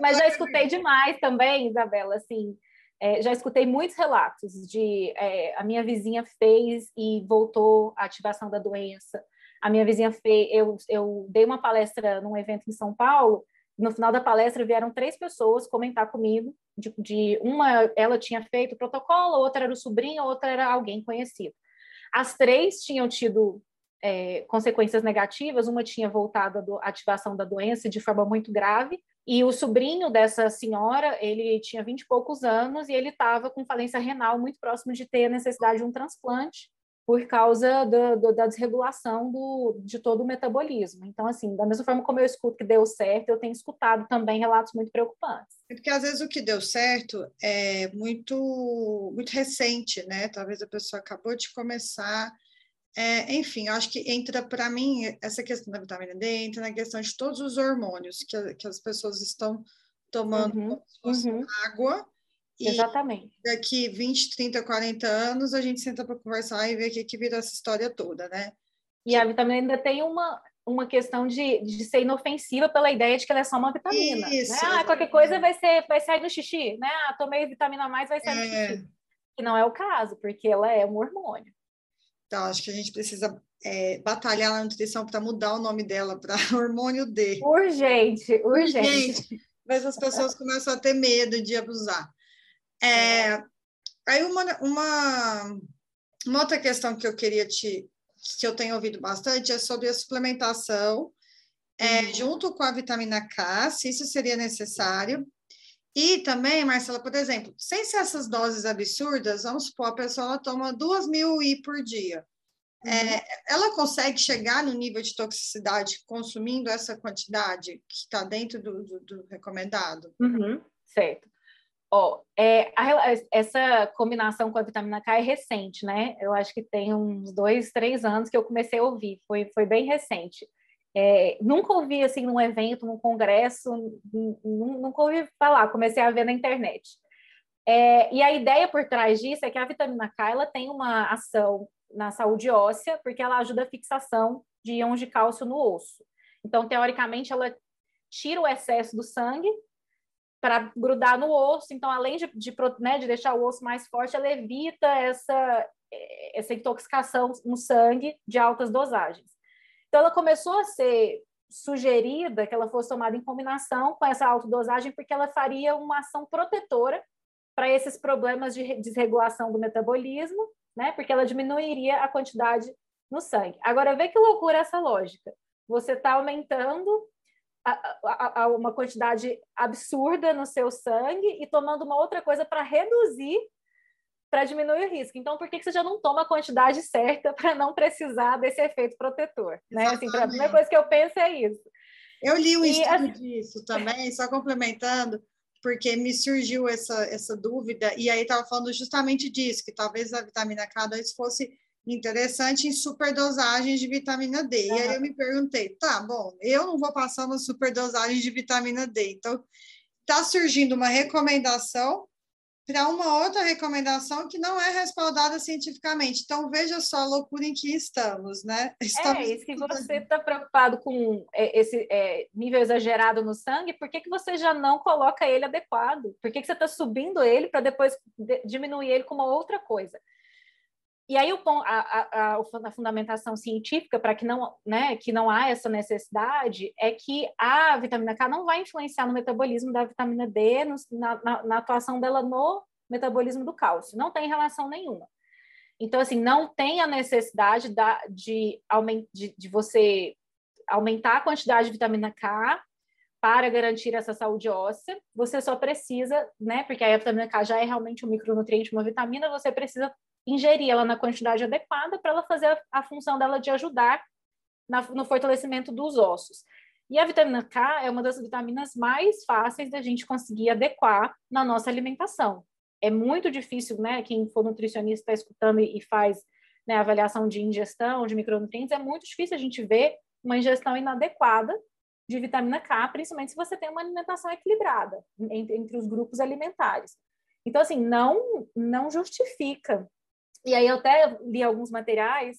[SPEAKER 3] Mas já escutei demais também, Isabela, assim, é, já escutei muitos relatos de é, a minha vizinha fez e voltou a ativação da doença. A minha vizinha fez, eu, eu dei uma palestra num evento em São Paulo no final da palestra vieram três pessoas comentar comigo de, de, uma ela tinha feito o protocolo, outra era o sobrinho, outra era alguém conhecido. As três tinham tido é, consequências negativas, uma tinha voltado à ativação da doença de forma muito grave, e o sobrinho dessa senhora, ele tinha vinte e poucos anos e ele estava com falência renal muito próximo de ter a necessidade de um transplante por causa do, do, da desregulação do, de todo o metabolismo. Então, assim, da mesma forma como eu escuto que deu certo, eu tenho escutado também relatos muito preocupantes.
[SPEAKER 2] É porque às vezes o que deu certo é muito, muito recente, né? Talvez a pessoa acabou de começar. É, enfim, acho que entra para mim essa questão da vitamina D entra na questão de todos os hormônios que, que as pessoas estão tomando uhum, uhum. água
[SPEAKER 3] Exatamente.
[SPEAKER 2] E daqui 20, 30, 40 anos, a gente senta para conversar e ver o que, que vira essa história toda, né?
[SPEAKER 3] E a vitamina ainda tem uma, uma questão de, de ser inofensiva pela ideia de que ela é só uma vitamina. Né? Isso, né? Ah, qualquer coisa vai, ser, vai sair no xixi, né? Ah, tomei vitamina a mais, vai sair é. no xixi. Que não é o caso, porque ela é um hormônio.
[SPEAKER 2] Então, acho que a gente precisa é, batalhar na nutrição para mudar o nome dela para hormônio D.
[SPEAKER 3] Urgente, urgente. urgente.
[SPEAKER 2] Mas as pessoas começam a ter medo de abusar. É, aí uma, uma, uma outra questão que eu queria te que eu tenho ouvido bastante é sobre a suplementação é, uhum. junto com a vitamina K, se isso seria necessário. E também, Marcela, por exemplo, sem ser essas doses absurdas, vamos supor, a pessoa ela toma duas mil I por dia. É, uhum. É, ela consegue chegar no nível de toxicidade consumindo essa quantidade que está dentro do, do, do recomendado?
[SPEAKER 3] Uhum. Certo. Ó, é, a, essa combinação com a vitamina K é recente, né? Eu acho que tem uns dois, três anos que eu comecei a ouvir, foi, foi bem recente. É, nunca ouvi assim num evento, num congresso, nunca ouvi falar, comecei a ver na internet. É, e a ideia por trás disso é que a vitamina K ela tem uma ação na saúde óssea, porque ela ajuda a fixação de íons de cálcio no osso. Então, teoricamente, ela tira o excesso do sangue para grudar no osso. Então, além de, de, né, de deixar o osso mais forte, ela evita essa, essa intoxicação no sangue de altas dosagens. Então, ela começou a ser sugerida que ela fosse tomada em combinação com essa autodosagem, porque ela faria uma ação protetora para esses problemas de desregulação do metabolismo, né? Porque ela diminuiria a quantidade no sangue. Agora, vê que loucura essa lógica. Você está aumentando a, a, a uma quantidade absurda no seu sangue e tomando uma outra coisa para reduzir, para diminuir o risco. Então, por que, que você já não toma a quantidade certa para não precisar desse efeito protetor? Né? Assim, a primeira coisa que eu penso é isso.
[SPEAKER 2] Eu li um e, estudo assim... disso também, só complementando, porque me surgiu essa, essa dúvida, e aí estava falando justamente disso, que talvez a vitamina K2 fosse interessante em superdosagens de vitamina D. Uhum. E aí eu me perguntei, tá, bom, eu não vou passar uma superdosagem de vitamina D. Então, está surgindo uma recomendação para uma outra recomendação que não é respaldada cientificamente. Então, veja só a loucura em que estamos, né? Estamos...
[SPEAKER 3] É, e se você está preocupado com é, esse é, nível exagerado no sangue, por que, que você já não coloca ele adequado? Por que, que você está subindo ele para depois diminuir ele com uma outra coisa? E aí o, a, a, a, fundamentação científica para que não, né, que não há essa necessidade é que a vitamina K não vai influenciar no metabolismo da vitamina D, no, na, na, atuação dela no metabolismo do cálcio. Não tem relação nenhuma. Então, assim, não tem a necessidade da, de, de, de você aumentar a quantidade de vitamina K para garantir essa saúde óssea. Você só precisa, né, porque a vitamina K já é realmente um micronutriente, uma vitamina, você precisa ingerir ela na quantidade adequada para ela fazer a, a, função dela de ajudar na, no fortalecimento dos ossos. E a vitamina K é uma das vitaminas mais fáceis da gente conseguir adequar na nossa alimentação. É muito difícil, né? Quem for nutricionista está escutando e, e faz né, avaliação de ingestão de micronutrientes, é muito difícil a gente ver uma ingestão inadequada de vitamina K, principalmente se você tem uma alimentação equilibrada entre, entre os grupos alimentares. Então, assim, não, não justifica e aí eu até li alguns materiais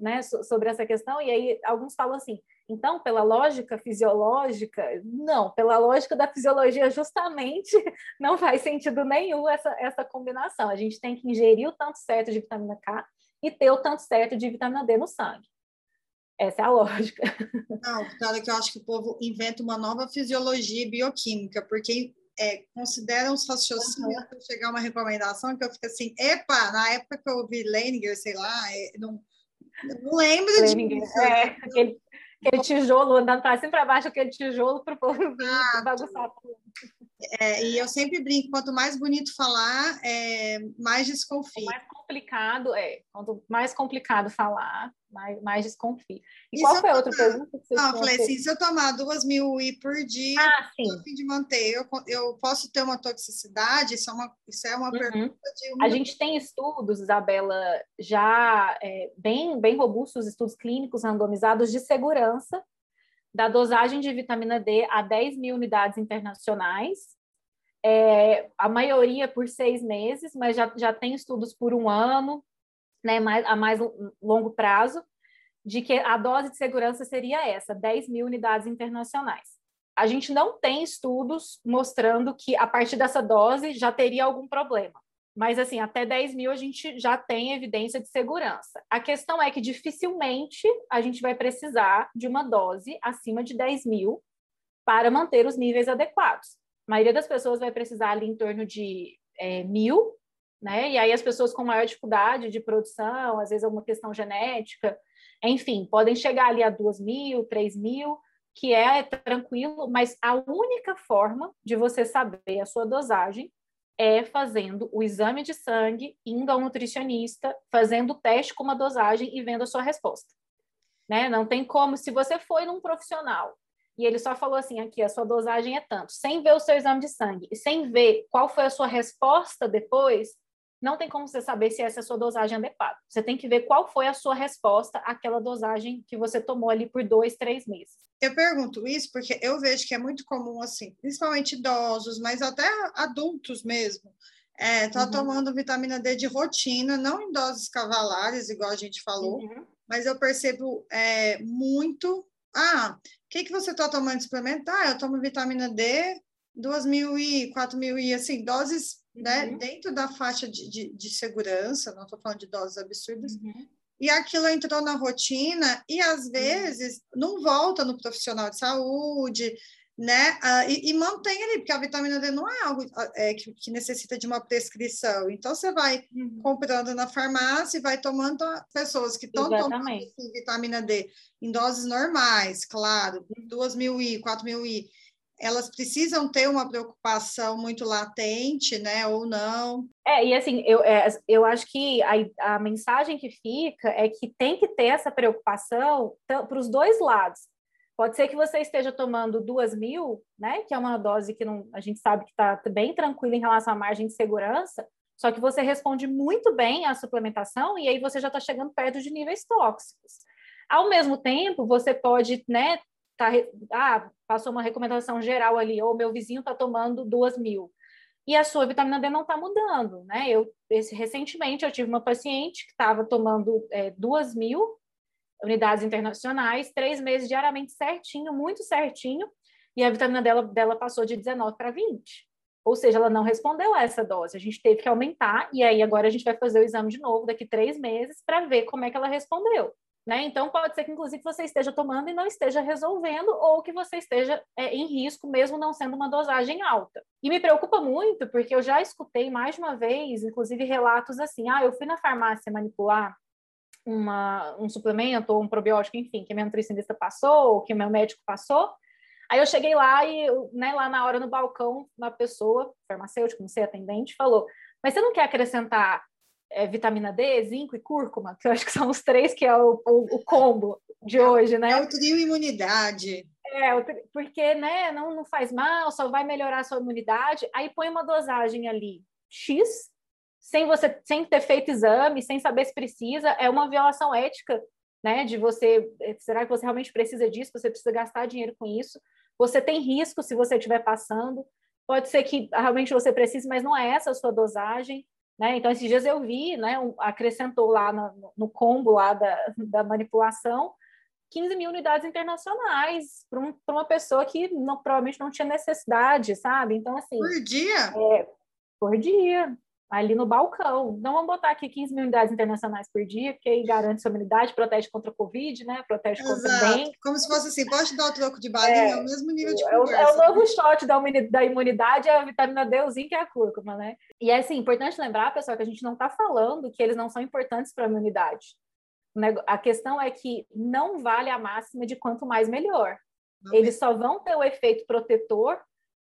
[SPEAKER 3] né, sobre essa questão, e aí alguns falam assim, então, pela lógica fisiológica, não, pela lógica da fisiologia, justamente não faz sentido nenhum essa, essa combinação. A gente tem que ingerir o tanto certo de vitamina K e ter o tanto certo de vitamina D no sangue. Essa é a lógica.
[SPEAKER 2] Não, cara, que eu acho que o povo inventa uma nova fisiologia bioquímica, porque é, consideram os raciocínios uhum. para chegar a uma recomendação que eu fico assim, epa, na época que eu ouvi Leninger, sei lá, é, não, não lembro
[SPEAKER 3] Leninger, disso. É, aquele, aquele tijolo andando para cima para baixo, aquele tijolo para o povo vir bagunçar
[SPEAKER 2] é, e eu sempre brinco, quanto mais bonito falar, é, mais desconfio.
[SPEAKER 3] Mais complicado, é, quanto mais complicado falar, mais, mais desconfio. E, e qual foi a outra pergunta que você
[SPEAKER 2] Não, eu falei assim, se eu tomar duas mil I por dia, ah, sim. fim de manter, eu, eu posso ter uma toxicidade? Isso é uma, isso é uma uhum. pergunta de...
[SPEAKER 3] Uma... A gente tem estudos, Isabela, já é, bem, bem robustos, estudos clínicos randomizados de segurança da dosagem de vitamina D a 10 mil unidades internacionais, é, a maioria por seis meses, mas já, já tem estudos por um ano, né, mais, a mais longo prazo, de que a dose de segurança seria essa, 10 mil unidades internacionais. A gente não tem estudos mostrando que a partir dessa dose já teria algum problema. Mas, assim, até 10 mil a gente já tem evidência de segurança. A questão é que dificilmente a gente vai precisar de uma dose acima de 10 mil para manter os níveis adequados. A maioria das pessoas vai precisar ali em torno de é, mil, né? E aí as pessoas com maior dificuldade de produção, às vezes é uma questão genética, enfim, podem chegar ali a duas mil, três mil, que é tranquilo, mas a única forma de você saber a sua dosagem é fazendo o exame de sangue, indo ao nutricionista, fazendo o teste com uma dosagem e vendo a sua resposta. Né? Não tem como, se você foi num profissional e ele só falou assim, aqui, a sua dosagem é tanto, sem ver o seu exame de sangue e sem ver qual foi a sua resposta depois, não tem como você saber se essa é a sua dosagem adequada. Você tem que ver qual foi a sua resposta àquela dosagem que você tomou ali por dois, três meses.
[SPEAKER 2] Eu pergunto isso porque eu vejo que é muito comum, assim, principalmente idosos, mas até adultos mesmo, é, tá uhum. tomando vitamina D de rotina, não em doses cavalares, igual a gente falou, uhum. mas eu percebo é, muito. Ah, o que, que você está tomando de suplemento? Ah, eu tomo vitamina D, 2 mil e 4 mil e assim, doses né, uhum. dentro da faixa de, de, de segurança, não estou falando de doses absurdas, uhum. e aquilo entrou na rotina e às uhum. vezes não volta no profissional de saúde, né? E, e, mantém ali, porque a vitamina D não é algo é, que, que, necessita de uma prescrição. Então, você vai uhum. comprando na farmácia e vai tomando pessoas que estão tomando assim, vitamina D em doses normais, claro, 2 mil I, 4 mil I, elas precisam ter uma preocupação muito latente, né, ou não.
[SPEAKER 3] É, e assim, eu, é, eu acho que a, a mensagem que fica é que tem que ter essa preocupação para os dois lados Pode ser que você esteja tomando duas mil, né? Que é uma dose que não, a gente sabe que está bem tranquila em relação à margem de segurança, só que você responde muito bem à suplementação e aí você já está chegando perto de níveis tóxicos. Ao mesmo tempo, você pode, né? Tá, ah, passou uma recomendação geral ali, ou meu vizinho está tomando duas mil e a sua vitamina D não está mudando, né? Eu esse, recentemente eu tive uma paciente que estava tomando é, duas mil unidades internacionais, três meses diariamente certinho, muito certinho, e a vitamina dela, dela passou de 19 para 20. Ou seja, ela não respondeu a essa dose. A gente teve que aumentar, e aí agora a gente vai fazer o exame de novo daqui três meses para ver como é que ela respondeu. Né? Então, pode ser que, inclusive, você esteja tomando e não esteja resolvendo, ou que você esteja é, em risco, mesmo não sendo uma dosagem alta. E me preocupa muito, porque eu já escutei mais de uma vez, inclusive, relatos assim: ah, eu fui na farmácia manipular uma, um suplemento ou um probiótico, enfim, que a minha nutricionista passou, ou que o meu médico passou. Aí eu cheguei lá e, né, lá na hora no balcão, uma pessoa, farmacêutico, não sei, atendente, falou: Mas você não quer acrescentar é, vitamina D, zinco e cúrcuma? Que eu acho que são os três que é o, o, o combo de é, hoje, né?
[SPEAKER 2] É o trio imunidade.
[SPEAKER 3] É, porque, né, não, não faz mal, só vai melhorar a sua imunidade. Aí põe uma dosagem ali X, sem você sem ter feito exame, sem saber se precisa, é uma violação ética, né? De você, eh, será que você realmente precisa disso? Você precisa gastar dinheiro com isso? Você tem risco se você estiver passando. Pode ser que realmente você precise, mas não é essa a sua dosagem. Né? Então, esses dias eu vi, né, um, acrescentou lá no, no, combo lá da, da manipulação 15 mil unidades internacionais para um, uma pessoa que não, provavelmente não tinha necessidade, sabe? Então, assim...
[SPEAKER 2] Por dia?
[SPEAKER 3] É, por dia ali no balcão. Não vamos botar aqui 15 mil unidades internacionais por dia, porque aí garante sua imunidade, protege contra o Covid, né? Protege contra o dengue.
[SPEAKER 2] Como se fosse assim, pode dar o troco de balinha, é, é o mesmo nível de
[SPEAKER 3] conversa. É o, é o novo shot da, da imunidade, é a vitamina D, o zinco e a cúrcuma, né? E é assim, importante lembrar, pessoal, que a gente não está falando que eles não são importantes para a imunidade. A questão é que não vale a máxima de quanto mais melhor. Não eles mesmo. só vão ter o efeito protetor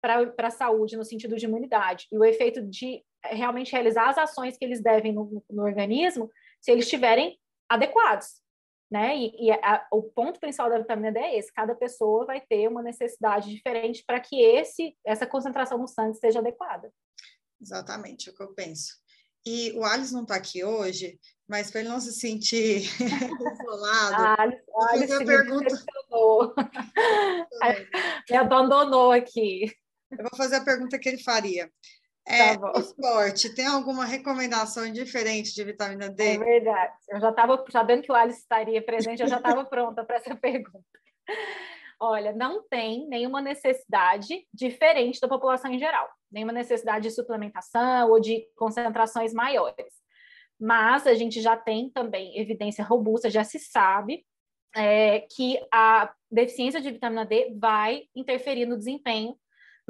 [SPEAKER 3] para a saúde no sentido de imunidade e o efeito de realmente realizar as ações que eles devem no, no organismo, se eles estiverem adequados, né? E, e a, o ponto principal da vitamina D é esse: cada pessoa vai ter uma necessidade diferente para que esse essa concentração no sangue seja adequada.
[SPEAKER 2] Exatamente, é o que eu penso. E o Alice não está aqui hoje, mas para ele não se sentir isolado,
[SPEAKER 3] Alice, Alice a pergunta. Me abandonou aqui.
[SPEAKER 2] Eu vou fazer a pergunta que ele faria. É, tá esporte, tem alguma recomendação diferente de vitamina D?
[SPEAKER 3] É verdade. Eu já estava sabendo que o Alice estaria presente, eu já estava pronta para essa pergunta. Olha, não tem nenhuma necessidade diferente da população em geral, nenhuma necessidade de suplementação ou de concentrações maiores. Mas a gente já tem também evidência robusta, já se sabe é, que a deficiência de vitamina D vai interferir no desempenho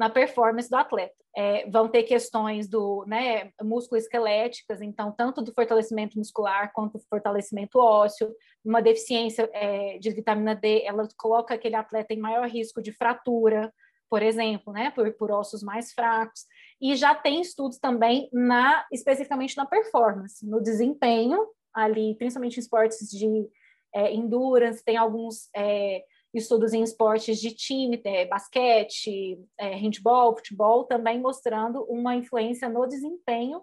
[SPEAKER 3] na performance do atleta. É, vão ter questões do né, músculo-esqueléticas, então, tanto do fortalecimento muscular quanto do fortalecimento ósseo. Uma deficiência é, de vitamina D, ela coloca aquele atleta em maior risco de fratura, por exemplo, né, por, por ossos mais fracos. E já tem estudos também na especificamente na performance, no desempenho ali, principalmente em esportes de é, endurance, tem alguns é, estudos em esportes de time, é, basquete, é, handball, futebol, também mostrando uma influência no desempenho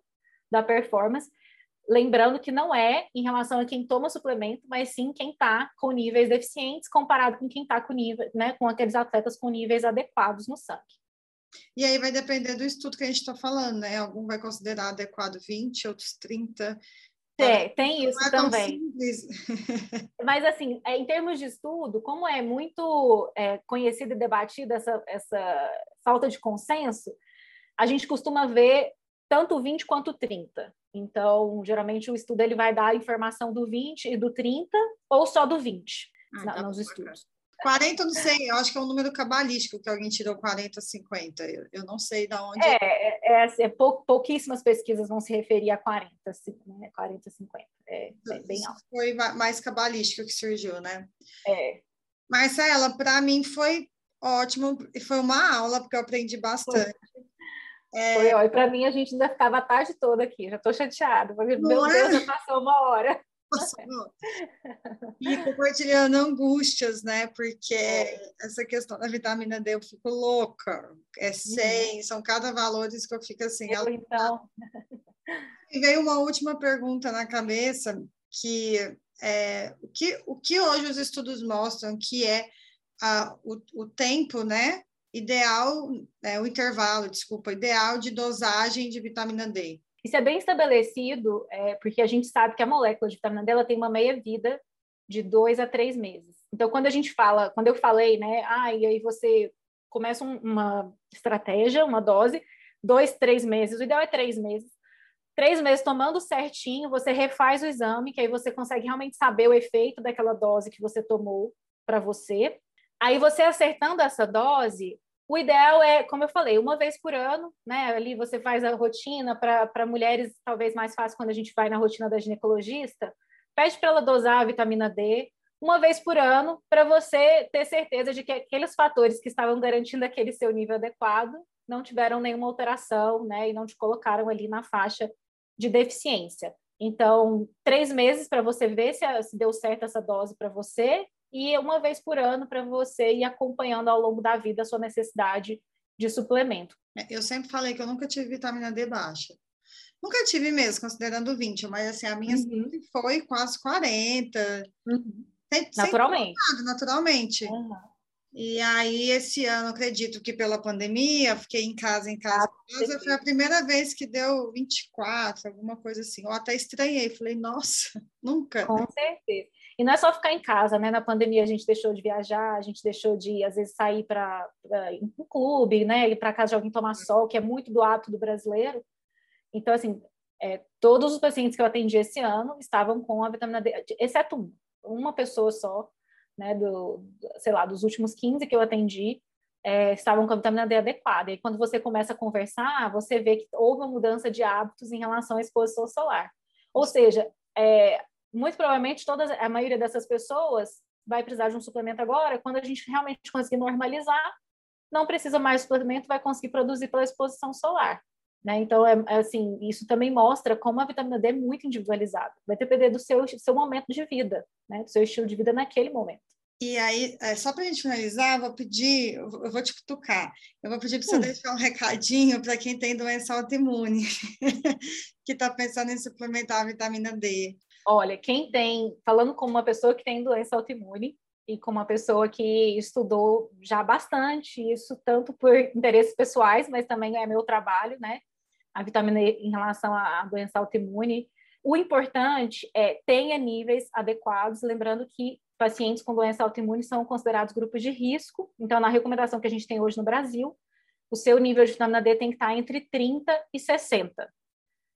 [SPEAKER 3] da performance. Lembrando que não é em relação a quem toma suplemento, mas sim quem está com níveis deficientes comparado com quem está com nível, né, com aqueles atletas com níveis adequados no sangue.
[SPEAKER 2] E aí vai depender do estudo que a gente está falando, né? Algum vai considerar adequado 20, outros 30.
[SPEAKER 3] É, tem isso é também. Mas, assim, é, em termos de estudo, como é muito é, conhecida e debatida essa, essa falta de consenso, a gente costuma ver tanto 20 quanto 30. Então, geralmente o estudo ele vai dar a informação do 20 e do 30 ou só do 20 ah, na, tá nos estudos.
[SPEAKER 2] 40 eu não sei, eu acho que é um número cabalístico que alguém tirou 40, 50. Eu, eu não sei de onde.
[SPEAKER 3] É, é, é, assim, é pou, pouquíssimas pesquisas vão se referir a 40, né? 40, 50. É, é bem alto.
[SPEAKER 2] Foi mais cabalístico que surgiu, né?
[SPEAKER 3] É.
[SPEAKER 2] Marcela, para mim foi ótimo, e foi uma aula, porque eu aprendi bastante.
[SPEAKER 3] É... Foi, para mim a gente ainda ficava a tarde toda aqui, já estou chateada. Meu é? Deus, já passou uma hora.
[SPEAKER 2] E compartilhando angústias, né? Porque é. essa questão da vitamina D eu fico louca. É 100, uhum. são cada valores que eu fico assim.
[SPEAKER 3] Eu, então.
[SPEAKER 2] E veio uma última pergunta na cabeça, que é o que, o que hoje os estudos mostram que é a, o, o tempo, né? Ideal, é, o intervalo, desculpa, ideal de dosagem de vitamina D.
[SPEAKER 3] Isso é bem estabelecido, é, porque a gente sabe que a molécula de vitamina D ela tem uma meia-vida de dois a três meses. Então, quando a gente fala, quando eu falei, né, ah, e aí você começa um, uma estratégia, uma dose, dois, três meses, o ideal é três meses. Três meses tomando certinho, você refaz o exame, que aí você consegue realmente saber o efeito daquela dose que você tomou para você. Aí você acertando essa dose, o ideal é, como eu falei, uma vez por ano, né? Ali você faz a rotina para mulheres, talvez mais fácil quando a gente vai na rotina da ginecologista, pede para ela dosar a vitamina D uma vez por ano, para você ter certeza de que aqueles fatores que estavam garantindo aquele seu nível adequado não tiveram nenhuma alteração, né? E não te colocaram ali na faixa de deficiência. Então, três meses para você ver se, se deu certo essa dose para você e uma vez por ano para você ir acompanhando ao longo da vida a sua necessidade de suplemento.
[SPEAKER 2] É, eu sempre falei que eu nunca tive vitamina D baixa. Nunca tive mesmo, considerando 20, mas assim, a minha uhum. foi quase 40.
[SPEAKER 3] Uhum. Naturalmente.
[SPEAKER 2] Naturalmente. Uhum. E aí, esse ano, acredito que pela pandemia, fiquei em casa, em casa, ah, casa. Foi a primeira vez que deu 24, alguma coisa assim. Eu até estranhei, falei, nossa, nunca.
[SPEAKER 3] Com certeza. E não é só ficar em casa, né? Na pandemia a gente deixou de viajar, a gente deixou de, às vezes, sair para um clube, né? Ir para casa de alguém tomar sol, que é muito do hábito do brasileiro. Então, assim, é, todos os pacientes que eu atendi esse ano estavam com a vitamina D, exceto uma, uma pessoa só, né? Do, sei lá, dos últimos 15 que eu atendi, é, estavam com a vitamina D adequada. E quando você começa a conversar, você vê que houve uma mudança de hábitos em relação à exposição solar. Ou seja, é, muito provavelmente todas, a maioria dessas pessoas vai precisar de um suplemento agora, quando a gente realmente conseguir normalizar, não precisa mais de suplemento, vai conseguir produzir pela exposição solar. Né? Então, é, é, assim, isso também mostra como a vitamina D é muito individualizada. Vai depender do seu, seu momento de vida, né? do seu estilo de vida naquele momento.
[SPEAKER 2] E aí, é, só para a gente finalizar, vou pedir, eu vou te cutucar, eu vou pedir para você hum. deixar um recadinho para quem tem doença autoimune, que está pensando em suplementar a vitamina D.
[SPEAKER 3] Olha, quem tem, falando como uma pessoa que tem doença autoimune e como uma pessoa que estudou já bastante isso, tanto por interesses pessoais, mas também é meu trabalho, né? A vitamina E em relação à doença autoimune. O importante é tenha níveis adequados, lembrando que pacientes com doença autoimune são considerados grupos de risco. Então, na recomendação que a gente tem hoje no Brasil, o seu nível de vitamina D tem que estar entre 30 e 60,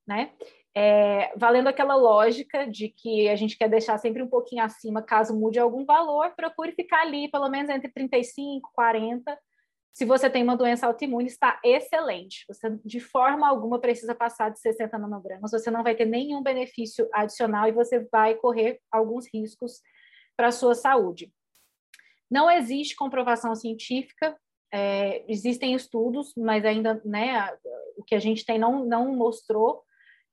[SPEAKER 3] né? É, valendo aquela lógica de que a gente quer deixar sempre um pouquinho acima caso mude algum valor, procure ficar ali pelo menos entre 35 40. Se você tem uma doença autoimune, está excelente. Você de forma alguma precisa passar de 60 nanogramas, você não vai ter nenhum benefício adicional e você vai correr alguns riscos para a sua saúde. Não existe comprovação científica, é, existem estudos, mas ainda né, o que a gente tem não, não mostrou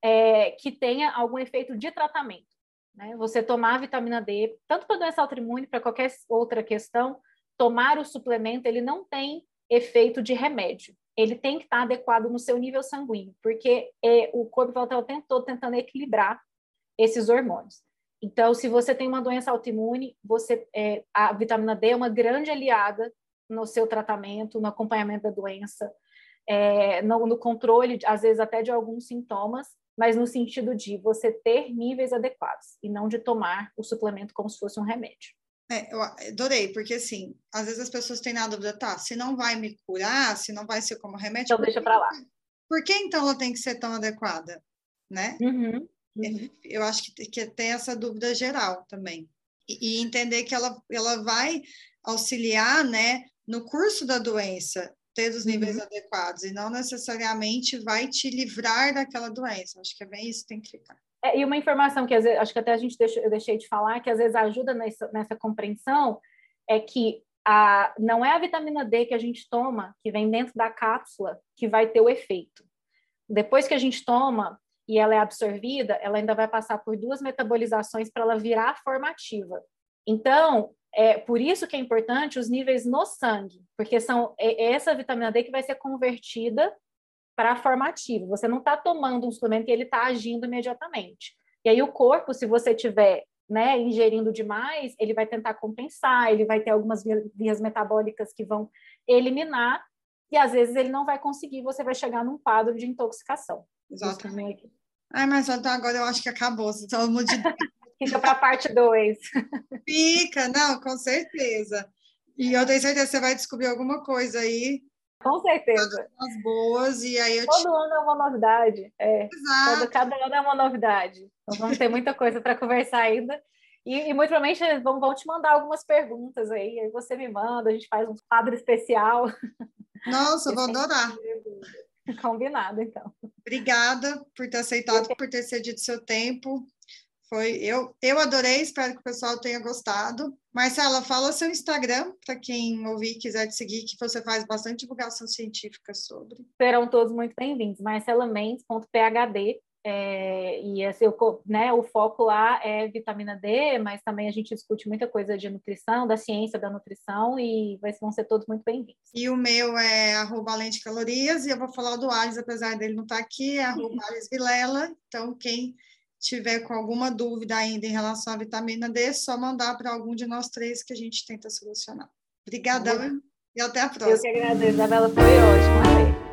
[SPEAKER 3] é, que tenha algum efeito de tratamento. Né? Você tomar a vitamina D, tanto para doença autoimune, para qualquer outra questão, tomar o suplemento, ele não tem efeito de remédio. Ele tem que estar adequado no seu nível sanguíneo, porque é, o corpo vai estar o tempo todo tentando equilibrar esses hormônios. Então, se você tem uma doença autoimune, você, é, a vitamina D é uma grande aliada no seu tratamento, no acompanhamento da doença, é, no, no, controle, às vezes até de alguns sintomas, mas no sentido de você ter níveis adequados e não de tomar o suplemento como se fosse um remédio.
[SPEAKER 2] É, eu adorei, porque assim, às vezes as pessoas têm na dúvida, tá, se não vai me curar, se não vai ser como remédio.
[SPEAKER 3] Então deixa para lá.
[SPEAKER 2] por que então ela tem que ser tão adequada? Né?
[SPEAKER 3] Uhum.
[SPEAKER 2] Uhum. Eu acho que, que tem essa dúvida geral também. E, e, entender que ela, ela vai auxiliar né, no curso da doença, ter os níveis uhum. adequados, e não necessariamente vai te livrar daquela doença. Acho que é bem isso que tem que ficar.
[SPEAKER 3] É, e uma informação que vezes, acho que até a gente deixou, eu deixei de falar, que às vezes ajuda nessa, nessa compreensão, é que a, não é a vitamina D que a gente toma, que vem dentro da cápsula, que vai ter o efeito. Depois que a gente toma e ela é absorvida, ela ainda vai passar por duas metabolizações para ela virar formativa. Então, é por isso que é importante os níveis no sangue, porque são é, é essa vitamina D que vai ser convertida para formativa. Você não está tomando um suplemento e ele está agindo imediatamente. E aí o corpo, se você tiver né, ingerindo demais, ele vai tentar compensar, ele vai ter algumas vias metabólicas que vão eliminar, e às vezes ele não vai conseguir, você vai chegar num quadro de intoxicação.
[SPEAKER 2] Exatamente. Ai, mas então agora eu acho que acabou, todo mundo de...
[SPEAKER 3] Fica para a parte 2.
[SPEAKER 2] Fica, não, com certeza. E eu tenho certeza que você vai descobrir alguma coisa aí.
[SPEAKER 3] Com certeza.
[SPEAKER 2] As boas, e aí eu
[SPEAKER 3] Todo te... ano é uma novidade. É. Exato. Todo, cada ano é uma novidade. Então vamos ter muita coisa para conversar ainda. E, e, muito provavelmente vão, vão te mandar algumas perguntas aí. Aí você me manda, a gente faz um quadro especial.
[SPEAKER 2] Nossa, eu vou adorar.
[SPEAKER 3] Combinado, então.
[SPEAKER 2] Obrigada por ter aceitado, por ter cedido seu tempo. Foi, eu, eu adorei, espero que o pessoal tenha gostado. Marcela, fala seu Instagram para quem ouvir e quiser te seguir, que você faz bastante divulgação científica sobre.
[SPEAKER 3] Serão todos muito bem-vindos. marcelamendes.phd é, e esse, o, né, o foco lá é vitamina D, mas também a gente discute muita coisa de nutrição, da ciência da nutrição, e vão ser todos muito bem-vindos.
[SPEAKER 2] E o meu é arroba além de calorias, e eu vou falar do Ares, apesar dele não estar tá aqui, é arroba Vilela. Então, quem tiver com alguma dúvida ainda em relação à vitamina D, é só mandar para algum de nós três que a gente tenta solucionar. Obrigadão e até a próxima.
[SPEAKER 3] Eu que agradeço, Isabela, foi ótimo.